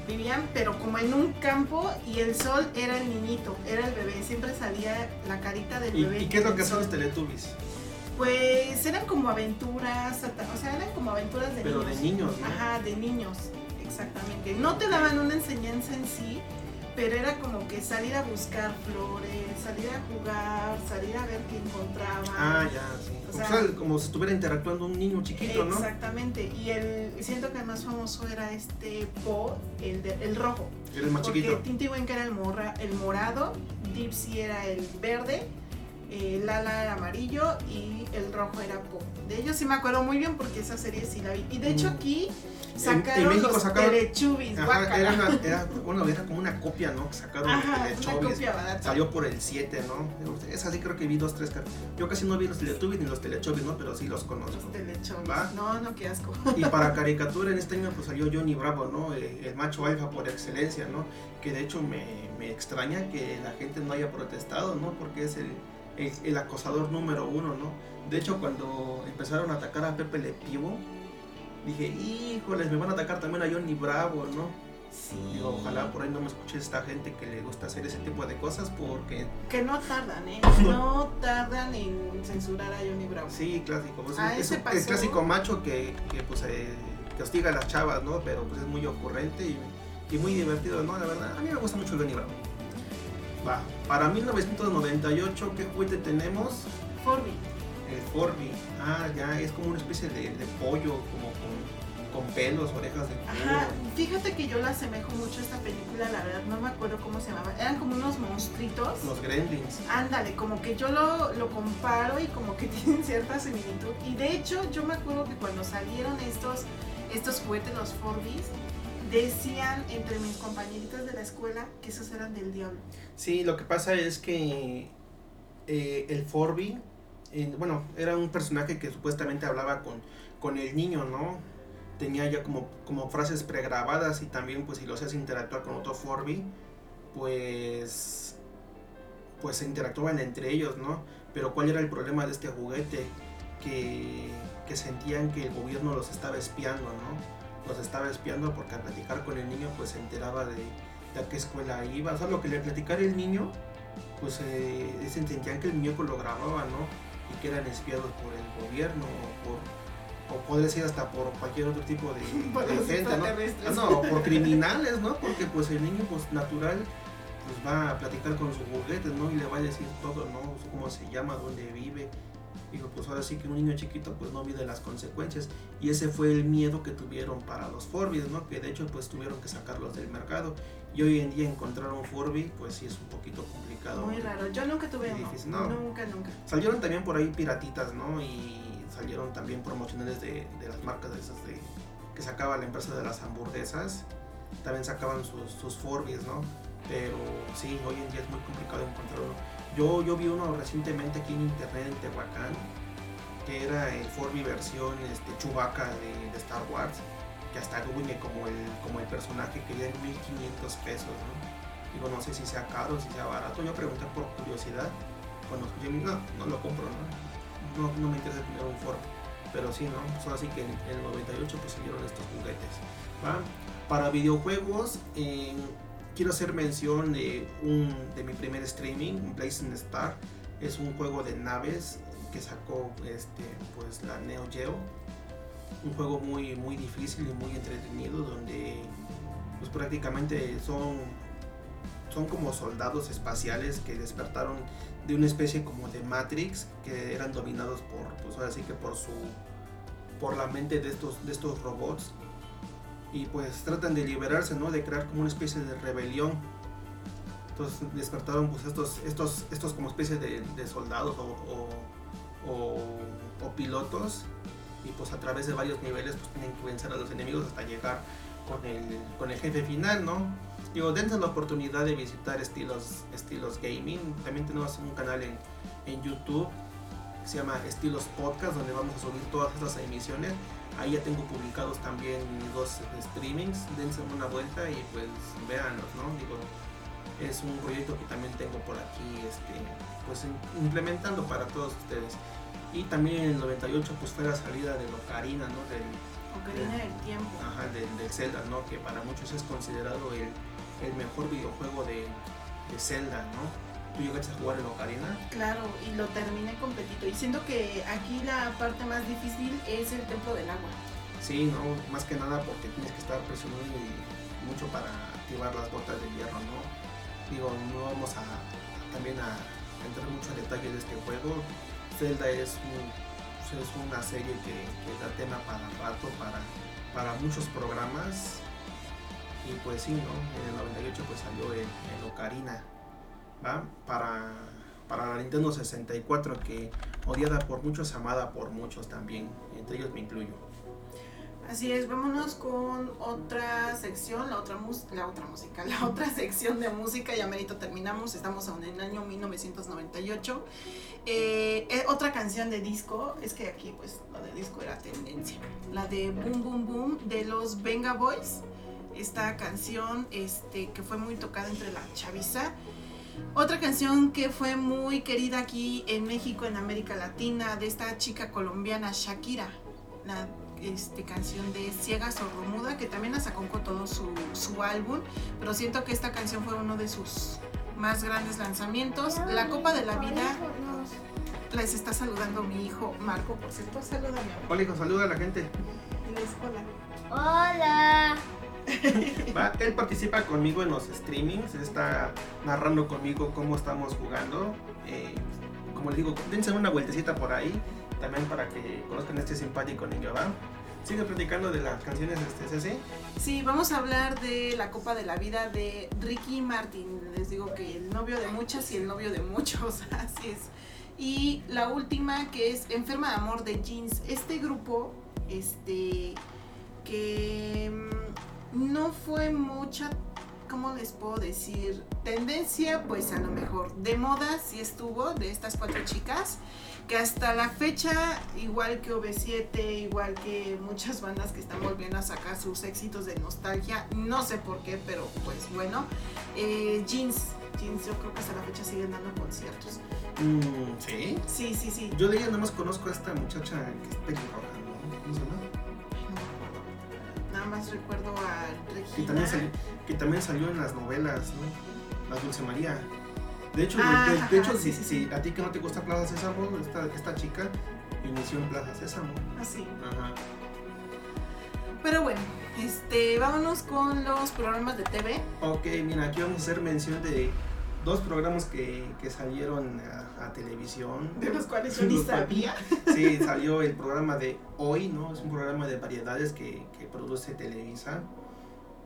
Vivían, pero como en un campo y el sol era el niñito, era el bebé. Siempre salía la carita del ¿Y, bebé. y qué es lo que hacen los. Teletubbies? Pues eran como aventuras, o sea, eran como aventuras de Pero niños. de niños, ¿no? Ajá, de niños, exactamente. No te daban una enseñanza en sí, pero era como que salir a buscar flores, salir a jugar, salir a ver qué encontraban. Ah, ya, sí. O sea- como si estuviera interactuando un niño chiquito, ¿no? Exactamente. Y el siento que el más famoso era este Po, el, de- el rojo. Era el más Porque chiquito. Tinty Winky era el, morra, el morado, Dipsy era el verde, eh, Lala era amarillo y el rojo era Po. De ellos sí me acuerdo muy bien porque esa serie sí la vi. Y de hecho Mm. aquí En- sacaron en México los sacaron- Ajá, era, una- era- bueno, era como una copia, ¿no? Que sacaron Ajá, copia barata. Salió por el 7, ¿no? Esa sí creo que vi dos, tres. Yo casi no vi los Teletubbies ni los Teletubbies, ¿no? Pero sí los conozco. Los Teletubbies. ¿Va? No, no, qué asco. Y para <laughs> caricatura en este año pues salió Johnny Bravo, ¿no? Eh, El macho alfa por excelencia, ¿no? Que de hecho me, me extraña que la gente no haya protestado, ¿no? Porque es el, el, el acosador número uno, ¿no? De hecho cuando empezaron a atacar a Pepe Le Pivo, dije, híjoles, me van a atacar también a Johnny Bravo, ¿no? Sí. Digo, ojalá por ahí no me escuche esta gente que le gusta hacer ese tipo de cosas porque Que no tardan, ¿eh? <laughs> No tardan en censurar a Johnny Bravo. sí, clásico. pues, Ah, es ese un- pasó. el clásico macho que, que, pues eh, que hostiga a las chavas, ¿no? Pero pues es muy ocurrente y, y muy divertido, ¿no? La verdad, a mí me gusta mucho Johnny Bravo. Va, para 1998, ¿qué juguete tenemos? Forby. El Forby. Ah, ya, es como una especie de, de pollo, como con, con pelos, orejas de pollo. Ajá, fíjate que yo la asemejo mucho a esta película, la verdad, no me acuerdo cómo se llamaba. Eran como unos monstruitos. Los gremlins. Ándale, como que yo lo, lo comparo y como que <laughs> tienen cierta similitud. Y de hecho, yo me acuerdo que cuando salieron estos, estos juguetes, los Forbis, decían entre mis compañeritas de la escuela que esos eran del diablo. Sí, lo que pasa es que eh, el Forby, eh, bueno, era un personaje que supuestamente hablaba con, con el niño, ¿no? Tenía ya como, como frases pregrabadas y también pues si lo hacías interactuar con otro Forby, pues pues se interactuaban entre ellos, ¿no? Pero ¿cuál era el problema de este juguete? Que, que sentían que el gobierno los estaba espiando, ¿no? Los estaba espiando porque al platicar con el niño pues se enteraba de, de a qué escuela iba. O sea, lo que le platicara el niño, pues eh, se sentían que el muñeco lo grababa, ¿no? Y que eran espiados por el gobierno o por o puede ser hasta por cualquier otro tipo de, <laughs> de gente, ¿no? Ah, no, por criminales, ¿no? Porque pues el niño pues natural pues va a platicar con su juguete, ¿no? Y le va a decir todo, ¿no? Cómo se llama, dónde vive. Digo, pues ahora sí que un niño chiquito pues no mide las consecuencias. Y ese fue el miedo que tuvieron para los Forbis, ¿no? Que de hecho pues tuvieron que sacarlos del mercado. Y hoy en día encontrar un Furby pues sí es un poquito complicado. Muy raro. Yo nunca tuve uno. no. Nunca, nunca. Salieron también por ahí piratitas, ¿no? Y salieron también promocionales de, de las marcas de esas de, que sacaba la empresa de las hamburguesas. También sacaban sus, sus Forbis, ¿no? Pero sí, hoy en día es muy complicado encontrar uno. Yo, yo vi uno recientemente aquí en internet en Tehuacán, que era el Forby versión este, Chewbacca de, Star Wars, que hasta gruñe como el, como el personaje que en 1500 pesos. Digo, no sé si sea caro, si sea barato. Yo pregunté por curiosidad. Cuando escuché, no, no lo compro, ¿no? No, me interesa tener un Ford. Pero sí, ¿no? Pues así que en el 98 pues salieron estos juguetes. Para videojuegos, eh, quiero hacer mención de, un, de mi primer streaming, Blazing Star. Es un juego de naves que sacó este, pues, la Neo Geo. Un juego muy, muy difícil y muy entretenido donde pues, prácticamente son, son como soldados espaciales que despertaron de una especie como de Matrix que eran dominados por, pues ahora sí que por su por la mente de estos, de estos robots y pues tratan de liberarse, ¿no? De crear como una especie de rebelión. Entonces despertaron pues estos, estos, estos como especie de, de soldados o, o, o- o pilotos y pues a través de varios niveles pues tienen que vencer a los enemigos hasta llegar con el, con el jefe final, ¿no? Digo, dense la oportunidad de visitar estilos, estilos gaming. También tenemos un canal en, en YouTube que se llama Estilos Podcast, donde vamos a subir todas estas emisiones. Ahí ya tengo publicados también dos streamings. Dense una vuelta y pues véanlos, ¿no? Digo, es un proyecto que también tengo por aquí, este, pues implementando para todos ustedes. Y también en el 98 pues fue la salida de Ocarina, ¿no? Del, Ocarina del tiempo. Ajá, del, del Zelda, ¿no? Que para muchos es considerado el, el mejor videojuego de, de Zelda, ¿no? ¿Tú llegaste a jugar el Ocarina? Claro, y lo terminé completito. Y siento que aquí la parte más difícil es el templo del agua. Sí, ¿no? Más que nada porque tienes que estar presionando y mucho para activar las botas de hierro, ¿no? Digo, no vamos a también a entrar mucho en detalle de este juego. Zelda es, un- es una serie que, que da tema para rato, para, para muchos programas. Y pues sí, ¿no? En el 98 pues salió el, el Ocarina, Para, para la Nintendo 64 que odiada por muchos, amada por muchos también, entre ellos me incluyo. Así es, vámonos con otra sección, la otra, mus- la otra música, <laughs> la otra sección de música, ya merito terminamos, estamos en el año 1998. Eh, eh, otra canción de disco, es que aquí pues la de disco era tendencia, la de Boom Boom Boom de los Venga Boys, esta canción este, que fue muy tocada entre la chaviza. Otra canción que fue muy querida aquí en México, en América Latina, de esta chica colombiana Shakira, la este, canción de Ciega Sordomuda, que también la sacó con todo su, su álbum, pero siento que esta canción fue uno de sus más grandes lanzamientos. La Copa de la Vida, les está saludando mi hijo Marco, por cierto, saluda mi amor. Hola hijo, saluda a la gente. Hola. Hola. <laughs> Él participa conmigo en los streamings, está narrando conmigo cómo estamos jugando. Eh, como le digo, dense una vueltecita por ahí, también para que conozcan a este simpático niño, ¿va? Sigue platicando de las canciones de este CC. Sí, vamos a hablar de la Copa de la Vida de Ricky Martin. Les digo que el novio de muchas y el novio de muchos, <laughs> así es. Y la última que es Enferma de Amor de Jeans. Este grupo, este, que mm, no fue mucha, ¿cómo les puedo decir? Tendencia, pues a lo mejor. De moda sí estuvo, de estas cuatro chicas que hasta la fecha, igual que OV7, igual que muchas bandas que están volviendo a sacar sus éxitos de nostalgia, no sé por qué, pero pues bueno, eh, Jeans, Jeans yo creo que hasta la fecha siguen dando conciertos. Mm, ¿Sí? Sí, sí, sí. Yo de ella nada más conozco a esta muchacha que es pelirroja, ¿no? ¿Cómo se llama? Nada más recuerdo a Que también, Regina. salió, que también salió en las novelas, ¿no? La Dulce María. De hecho, Ah, de, de hecho sí, sí, sí. a ti que no te gusta Plaza Sésamo, esta, esta chica inició en Plaza Sésamo. Así. Ajá. Pero bueno, este, vámonos con los programas de TV. Ok, mira, aquí vamos a hacer mención de dos programas que, que salieron a, a televisión. De los cuales yo <laughs> ni sabía. <laughs> Sí, salió el programa de Hoy, ¿no? Es un programa de variedades que, que produce Televisa.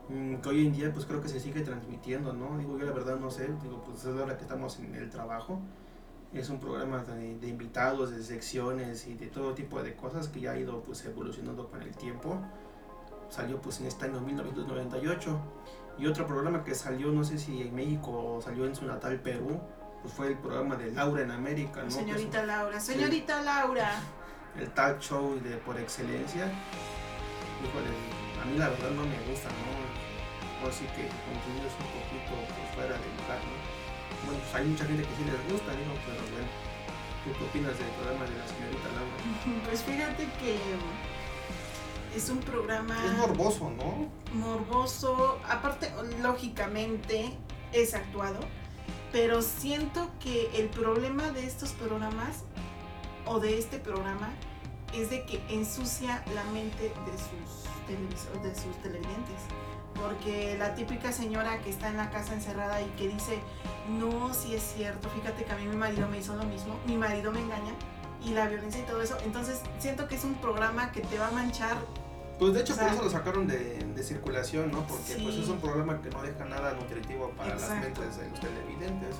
mm, Que hoy en día, pues creo que se sigue transmitiendo, ¿no? Digo, yo la verdad no sé, digo, pues es la hora que estamos en el trabajo. Es un programa de, de invitados, de secciones y de todo tipo de cosas que ya ha ido pues evolucionando con el tiempo. Salió pues en este año 1998. Y otro programa que salió, no sé si en México o salió en su natal Perú, pues fue el programa de Laura en América, ¿no? Señorita Laura, señorita Laura. el talk show de por excelencia. Híjole, a mí la verdad no me gusta, ¿no? Así que contenido es un poquito pues, fuera de lugar, ¿no? Bueno, pues hay mucha gente que sí les gusta, digo, pero bueno. ¿Tú qué opinas del programa de la señorita Laura? <laughs> Pues fíjate que es un programa Es morboso, ¿no? morboso, aparte lógicamente es actuado, pero siento que el problema de estos programas o de este programa es de que ensucia la mente de sus televisores, de sus televidentes. Porque la típica señora que está en la casa encerrada y que dice, no, si es cierto, fíjate que a mí mi marido me hizo lo mismo, mi marido me engaña y la violencia y todo eso. Entonces siento que es un programa que te va a manchar Pues de hecho O sea, por eso lo sacaron de, de circulación, ¿no? Porque pues es un programa que no deja nada nutritivo para las mentes de los televidentes.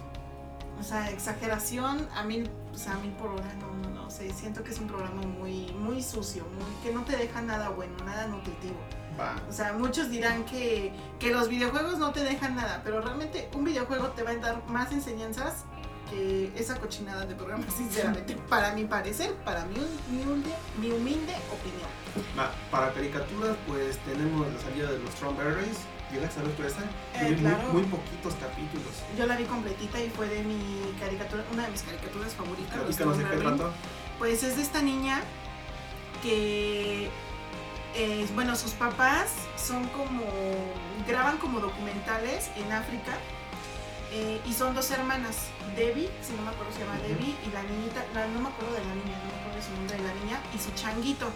O sea, exageración a mil, o sea, a mil por hora, no, no, no sé, siento que es un programa muy, muy sucio, muy, que no te deja nada bueno, nada nutritivo. Va. O sea, muchos dirán que, que los videojuegos no te dejan nada, pero realmente un videojuego te va a dar más enseñanzas que esa cochinada de programa, <laughs> sinceramente, para mi parecer, para mi, mi, humilde, mi humilde opinión. Para caricaturas, pues tenemos la salida de los Strawberries. ¿Llegaste a ver esa? Eh, muy- muy, poquitos capítulos. Yo la vi completita y fue de mi caricatura, una de mis caricaturas favoritas. Platícanos de qué. Pues es de esta niña que, eh, bueno, sus papás son como, graban como documentales en África eh, y son dos hermanas, Debbie, si no me acuerdo se llama. Debbie, y la niñita, la- no me acuerdo de la niña, no me acuerdo de su nombre de la niña, y su changuito.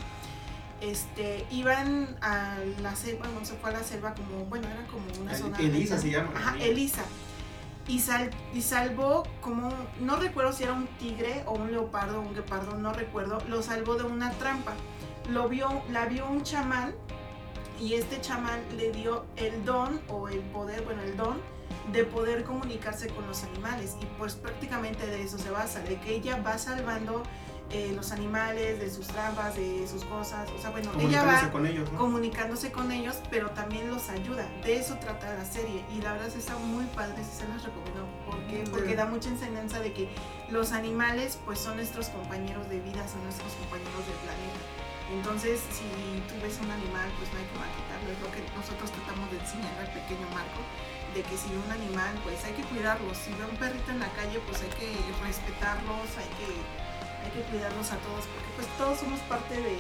Este, iban a la selva, bueno, se fue a la selva como, bueno, era como una zona. Elisa se llama. la Ajá. Elisa. Y, sal, y salvó como, no recuerdo si era un tigre o un leopardo o un guepardo, no recuerdo, lo salvó de una trampa. Lo vio, la vio un chamán y este chamán le dio el don o el poder, bueno, el don de poder comunicarse con los animales. Y pues prácticamente de eso se basa, de que ella va salvando eh, los animales de sus trampas, de sus cosas. O sea, bueno, ella Comunicándose va con ellos, ¿no? comunicándose con ellos, pero también los ayuda. De eso trata la serie y la verdad sí está muy padre, se las recomiendo. ¿Por qué? Porque sí. da mucha enseñanza de que los animales pues son nuestros compañeros de vida, son nuestros compañeros del planeta. Entonces, si tú ves un animal, pues no hay que maltratarlo. Es lo que nosotros tratamos de enseñar al pequeño Marco, de que si ve un animal, pues hay que cuidarlos. Si ve un perrito en la calle, pues hay que respetarlos, hay que, hay que cuidarlos a todos, porque pues todos somos parte de,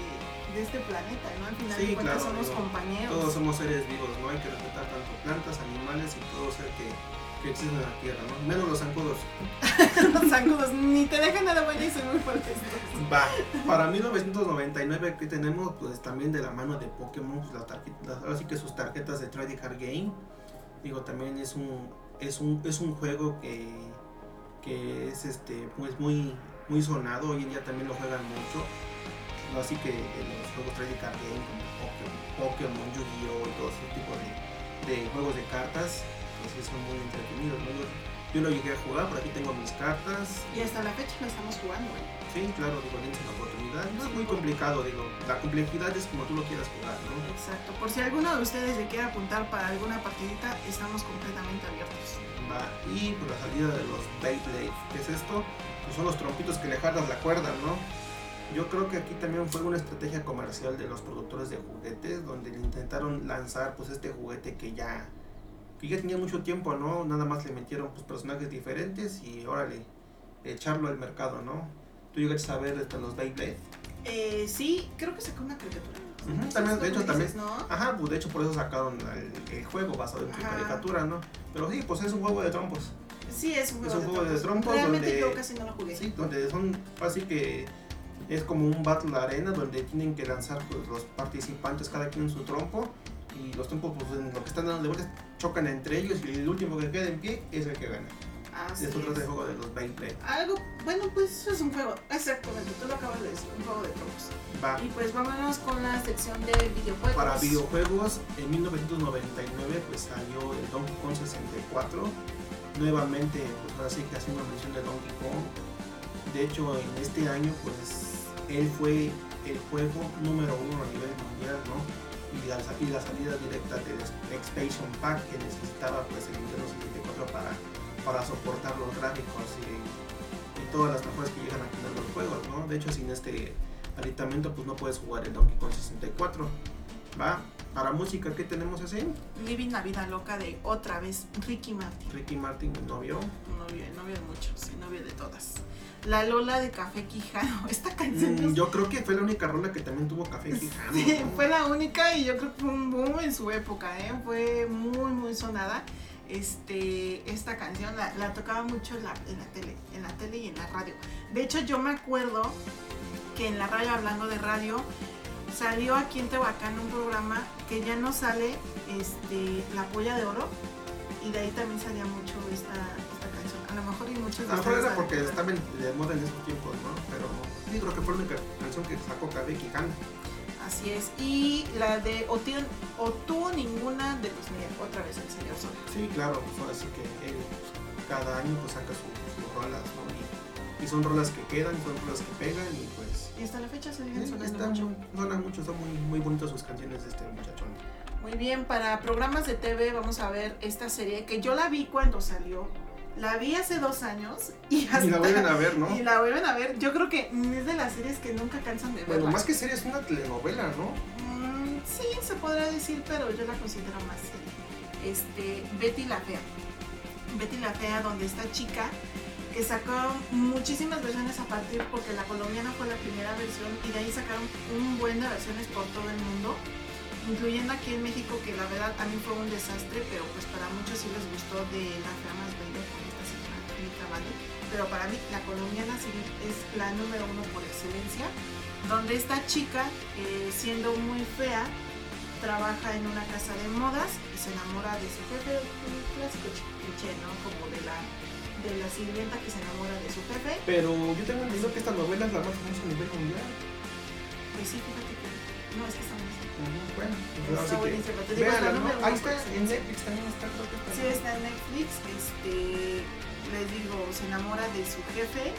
de este planeta, ¿no? Al final Sí, de cuentas claro, somos digo, compañeros. Todos somos seres vivos, ¿no? Hay que respetar tanto plantas, animales y todo ser que, que existen en la Tierra, ¿no? Menos los zancudos. <laughs> los zancudos ni te dejan nada bueno y son muy fuertes. Va, para 1999 que tenemos pues también de la mano de Pokémon, pues, la tarjeta, ahora sí que sus tarjetas de Trading Card Game. Digo, también es un es un es un juego que que es este pues muy muy sonado, hoy en día también lo juegan mucho. Así que los juegos Trading Card Game como Pokémon, Yu-Gi-Oh y todo ese tipo de, de juegos de cartas pues sí son muy entretenidos. ¿no? Yo, yo lo llegué a jugar, por aquí tengo mis cartas. Y hasta la fecha lo estamos jugando, ¿eh? Sí, claro, digo, tienes la oportunidad. No es muy complicado, digo, la complejidad es como tú lo quieras jugar, ¿no? Exacto. Por si alguno de ustedes le quiere apuntar para alguna partidita, estamos completamente abiertos. Va. Y por la salida de los Beyblade, ¿qué es esto? Pues son los trompitos que le jalas la cuerda, ¿no? Yo creo que aquí también fue una estrategia comercial de los productores de juguetes, donde intentaron lanzar pues este juguete que ya que ya tenía mucho tiempo, ¿no? Nada más le metieron pues, personajes diferentes y órale, echarlo al mercado, ¿no? ¿Tú llegaste a ver hasta los Beyblade? Eh, sí, creo que sacó una caricatura. Uh también, de hecho, también. ¿no? Ajá, pues de hecho por eso sacaron el, el juego basado en su caricatura, ¿no? Pero sí, pues es un juego de trompos. Sí, es un juego, es un de, juego trompos. de trompos. Realmente donde, yo casi no lo jugué. Sí, donde son así que es como un battle arena donde tienen que lanzar pues, los participantes cada quien su trompo y los trompos pues en lo que están dando de vueltas chocan entre ellos y el último que queda en pie es el que gana. Así Esto trata de juego de los Beyblade. Algo, bueno, pues eso es un juego, exactamente, tú lo acabas de decir, un juego de trompos. Va. Y pues vámonos con la sección de videojuegos. Para videojuegos, en 1999 pues salió el Donkey Kong 64. Nuevamente, pues ahora sí que haciendo mención de Donkey Kong. De hecho, en este año pues él fue el juego número uno a nivel mundial, ¿no? y la, y la salida directa del Expansion Pack que necesitaba pues el Nintendo 64 para, para soportar los gráficos y, y, todas las mejoras que llegan a tener los juegos, ¿no? De hecho sin este aditamento pues no puedes jugar el Donkey Kong 64. ¿Va? Para música, ¿qué tenemos así? Living la vida loca de otra vez Ricky Martin. Ricky Martin, el novio. Novio, novio de muchos, el novio de todas. La Lola de Café Quijano. <laughs> Esta canción. Mm, yo creo que fue la única rola que también tuvo Café Quijano. <laughs> Sí, ¿no? fue la única y yo creo que fue un boom en su época, ¿eh? Fue muy, muy sonada. Este, esta canción la, la tocaba mucho en la, en la tele, en la tele y en la radio. De hecho, yo me acuerdo que en la radio, hablando de radio, salió aquí en Tehuacán un programa que ya no sale este, La Polla de Oro y de ahí también salía mucho esta, esta canción. A lo mejor y muchos A lo mejor era porque estaba de moda en esos tiempos, ¿no? Pero sí creo que fue la única canción que sacó Café Quijano. Así es. Y la de o, tío, o tú ninguna de los míos, otra vez el señor Sol. Sí, claro, pues así que él pues, cada año pues saca sus su rolas, ¿no? Y, y, son rolas que quedan, son rolas que pegan y pues... Y hasta la fecha se siguen sí, sonando están, mucho. Suenan mucho, son muy, muy bonitas sus canciones de este muchachón. Muy bien, para programas de TV vamos a ver esta serie que yo la vi cuando salió. La vi hace dos años y hasta, Y la vuelven a ver, ¿no? Y la vuelven a ver. Yo creo que es de las series que nunca cansan de ver. Bueno, más que serie es una telenovela, ¿no? Mm, sí, se podrá decir, pero yo la considero más serie. Este, Betty la Fea. Betty la Fea, donde esta chica que sacó muchísimas versiones a partir porque la colombiana fue la primera versión y de ahí sacaron un buen de versiones por todo el mundo incluyendo aquí en México que la verdad también fue un desastre pero pues para muchos sí les gustó de la fea más bella pero para mí la colombiana es la número uno por excelencia donde esta chica eh, siendo muy fea trabaja en una casa de modas y se enamora de su jefe un clásico cliché no como de la de la sirvienta que se enamora de su jefe. Pero yo tengo entendido que esta novela es la más famosa a nivel mundial. Pues sí, fíjate que. No, es que está muy uh, Bueno, pues está buenísimo. Te digo, ¿no? Ahí está, en Netflix también está, creo que está. Sí, está en Netflix. Este, les digo, se enamora de su jefe.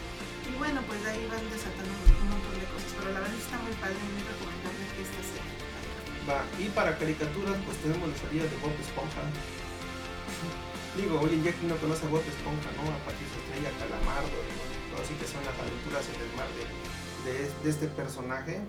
Y bueno, pues de ahí van desatando un montón de cosas. Pero la verdad está muy padre, muy recomendable que esta serie. Va, y para caricaturas, pues tenemos la salida de Bob Esponja. Digo, hoy en día no conoce a Bob Esponja, ¿no? A Patricio Estrella, Calamardo, digo, así que son las aventuras en el mar de, de, de, este personaje.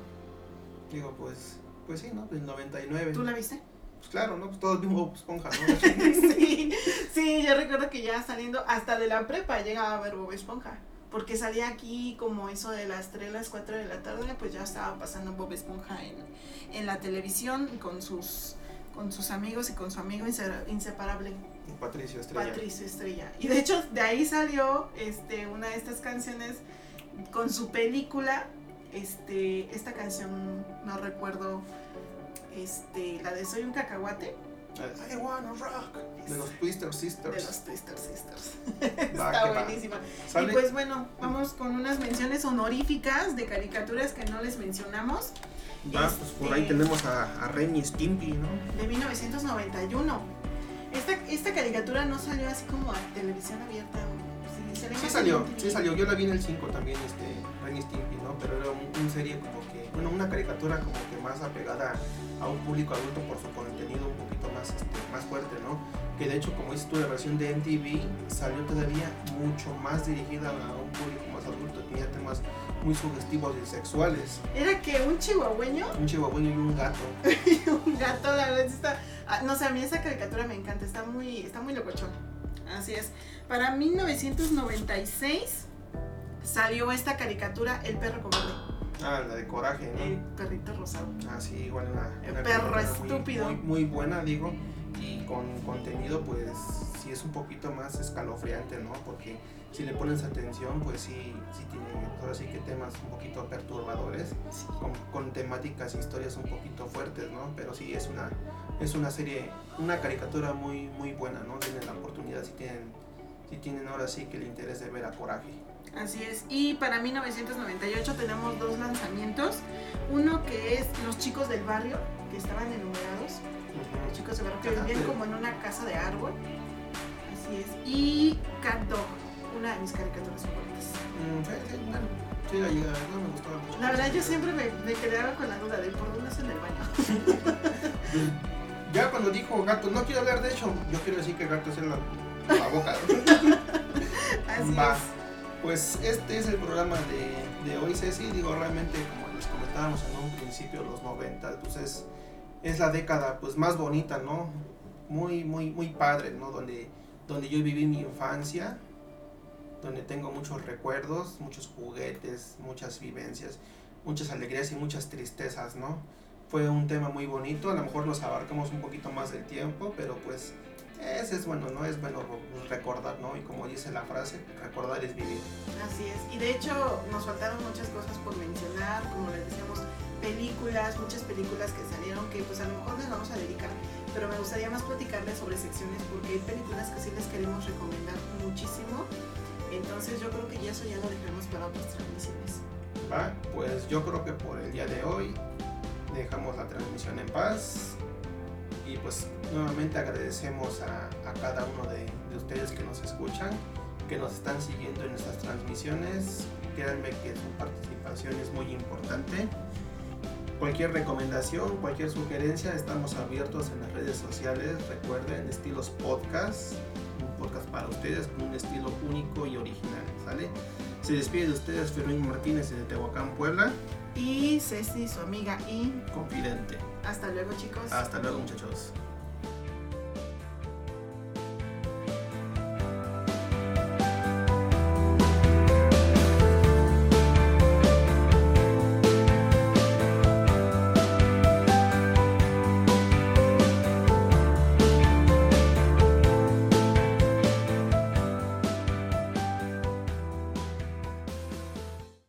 Digo, pues, pues sí, ¿no? Del 99. ¿Tú la viste? Pues claro, ¿no? Pues todos vimos Bob Esponja, ¿no? <laughs> sí, sí, yo recuerdo que ya saliendo, hasta de la prepa llegaba a ver Bob Esponja. Porque salía aquí como eso de las 3, las 4 de la tarde, pues ya estaba pasando Bob Esponja en, en la televisión con sus con sus amigos y con su amigo inse- inseparable, Patricio Estrella. Patricio Estrella. Y de hecho de ahí salió este, una de estas canciones con su película. Este, esta canción no recuerdo, este, la de Soy un cacahuate I wanna rock. De los Twister Sisters. de los Twister Sisters. <laughs> Va, Está va. buenísima. Y pues bueno, vamos con unas menciones honoríficas de caricaturas que no les mencionamos Va, pues por ahí este- tenemos a, a Ren y Stimpy, ¿no? de 1991. Esta, esta caricatura no salió así como a televisión abierta. o- Sí, salió sí salió. Yo la vi en el 5 también, este, Ren Stimpy, ¿no? Pero era un, un serie como que, bueno, una caricatura como que más apegada a un público adulto por su contenido un poquito más, este, más fuerte, ¿no? Que de hecho, como dices tú, la versión de MTV salió todavía mucho más dirigida a un público más adulto. Tenía temas muy sugestivos y sexuales. Era que un chihuahueño Un chihuahueño y un gato. <laughs> y un gato, la verdad está. ah, no sé, a mí esa caricatura me encanta, está muy, está muy locochón. Así es. Para 1996 salió esta caricatura El perro cobarde, Ah, la de coraje, ¿no? el perrito rosado. Ah, sí, igual una, El una perro película muy- estúpido. Muy, muy buena, digo, y con contenido, pues sí es un poquito más escalofriante, ¿no? Porque si le pones atención, pues sí, sí tiene, ahora sí que temas un poquito perturbadores, con, con temáticas e historias un poquito fuertes, ¿no? Pero sí es una, es una serie, una caricatura muy, muy buena, ¿no? Tienen la oportunidad, si tienen, si tienen ahora sí que el interés de ver a Coraje. Así es. Y para 1998 tenemos dos lanzamientos. Uno que es Los chicos del barrio, que estaban enumerados. Los chicos del barrio que vivían como en una casa de árbol. Así es. Y Cat Dog, una de mis caricaturas favoritas. Mm, sí, sí, bueno, sí la llegué a ver, no me gustaba mucho. La verdad yo siempre me, me quedaba con la duda de por dónde es en el baño. <laughs> Ya cuando dijo gato, no quiero hablar de hecho, yo quiero decir que gato es en boca. <laughs> Así Va. es. Pues este es el programa de, de hoy, Ceci. Digo, realmente, como les comentábamos en un principio, los 90, pues es, es la década pues más bonita, ¿no? Muy, muy, muy padre, ¿no? Donde, donde yo viví mi infancia, donde tengo muchos recuerdos, muchos juguetes, muchas vivencias, muchas alegrías y muchas tristezas, ¿no? Fue un tema muy bonito, a lo mejor nos abarcamos un poquito más del tiempo, pero pues ese es bueno, ¿no? Es bueno recordar, ¿no? Y como dice la frase, recordar es vivir. Así es. Y de hecho nos faltaron muchas cosas por mencionar, como les decíamos, películas, muchas películas que salieron que pues a lo mejor les vamos a dedicar, pero me gustaría más platicarles sobre secciones porque hay películas que sí les queremos recomendar muchísimo. Entonces yo creo que ya eso ya lo dejaremos para otras transmisiones. ¿va? Pues yo creo que por el día de hoy dejamos la transmisión en paz pues nuevamente agradecemos a, a cada uno de, de ustedes que nos escuchan, que nos están siguiendo en nuestras transmisiones. Créanme que su participación es muy importante. Cualquier recomendación, cualquier sugerencia, estamos abiertos en las redes sociales. Recuerden, estilos podcast, un podcast para ustedes con un estilo único y original, ¿sale? Se despide de ustedes Fermín Martínez de Tehuacán, Puebla, Y Ceci, su amiga, y confidente. Hasta luego chicos. Hasta luego muchachos.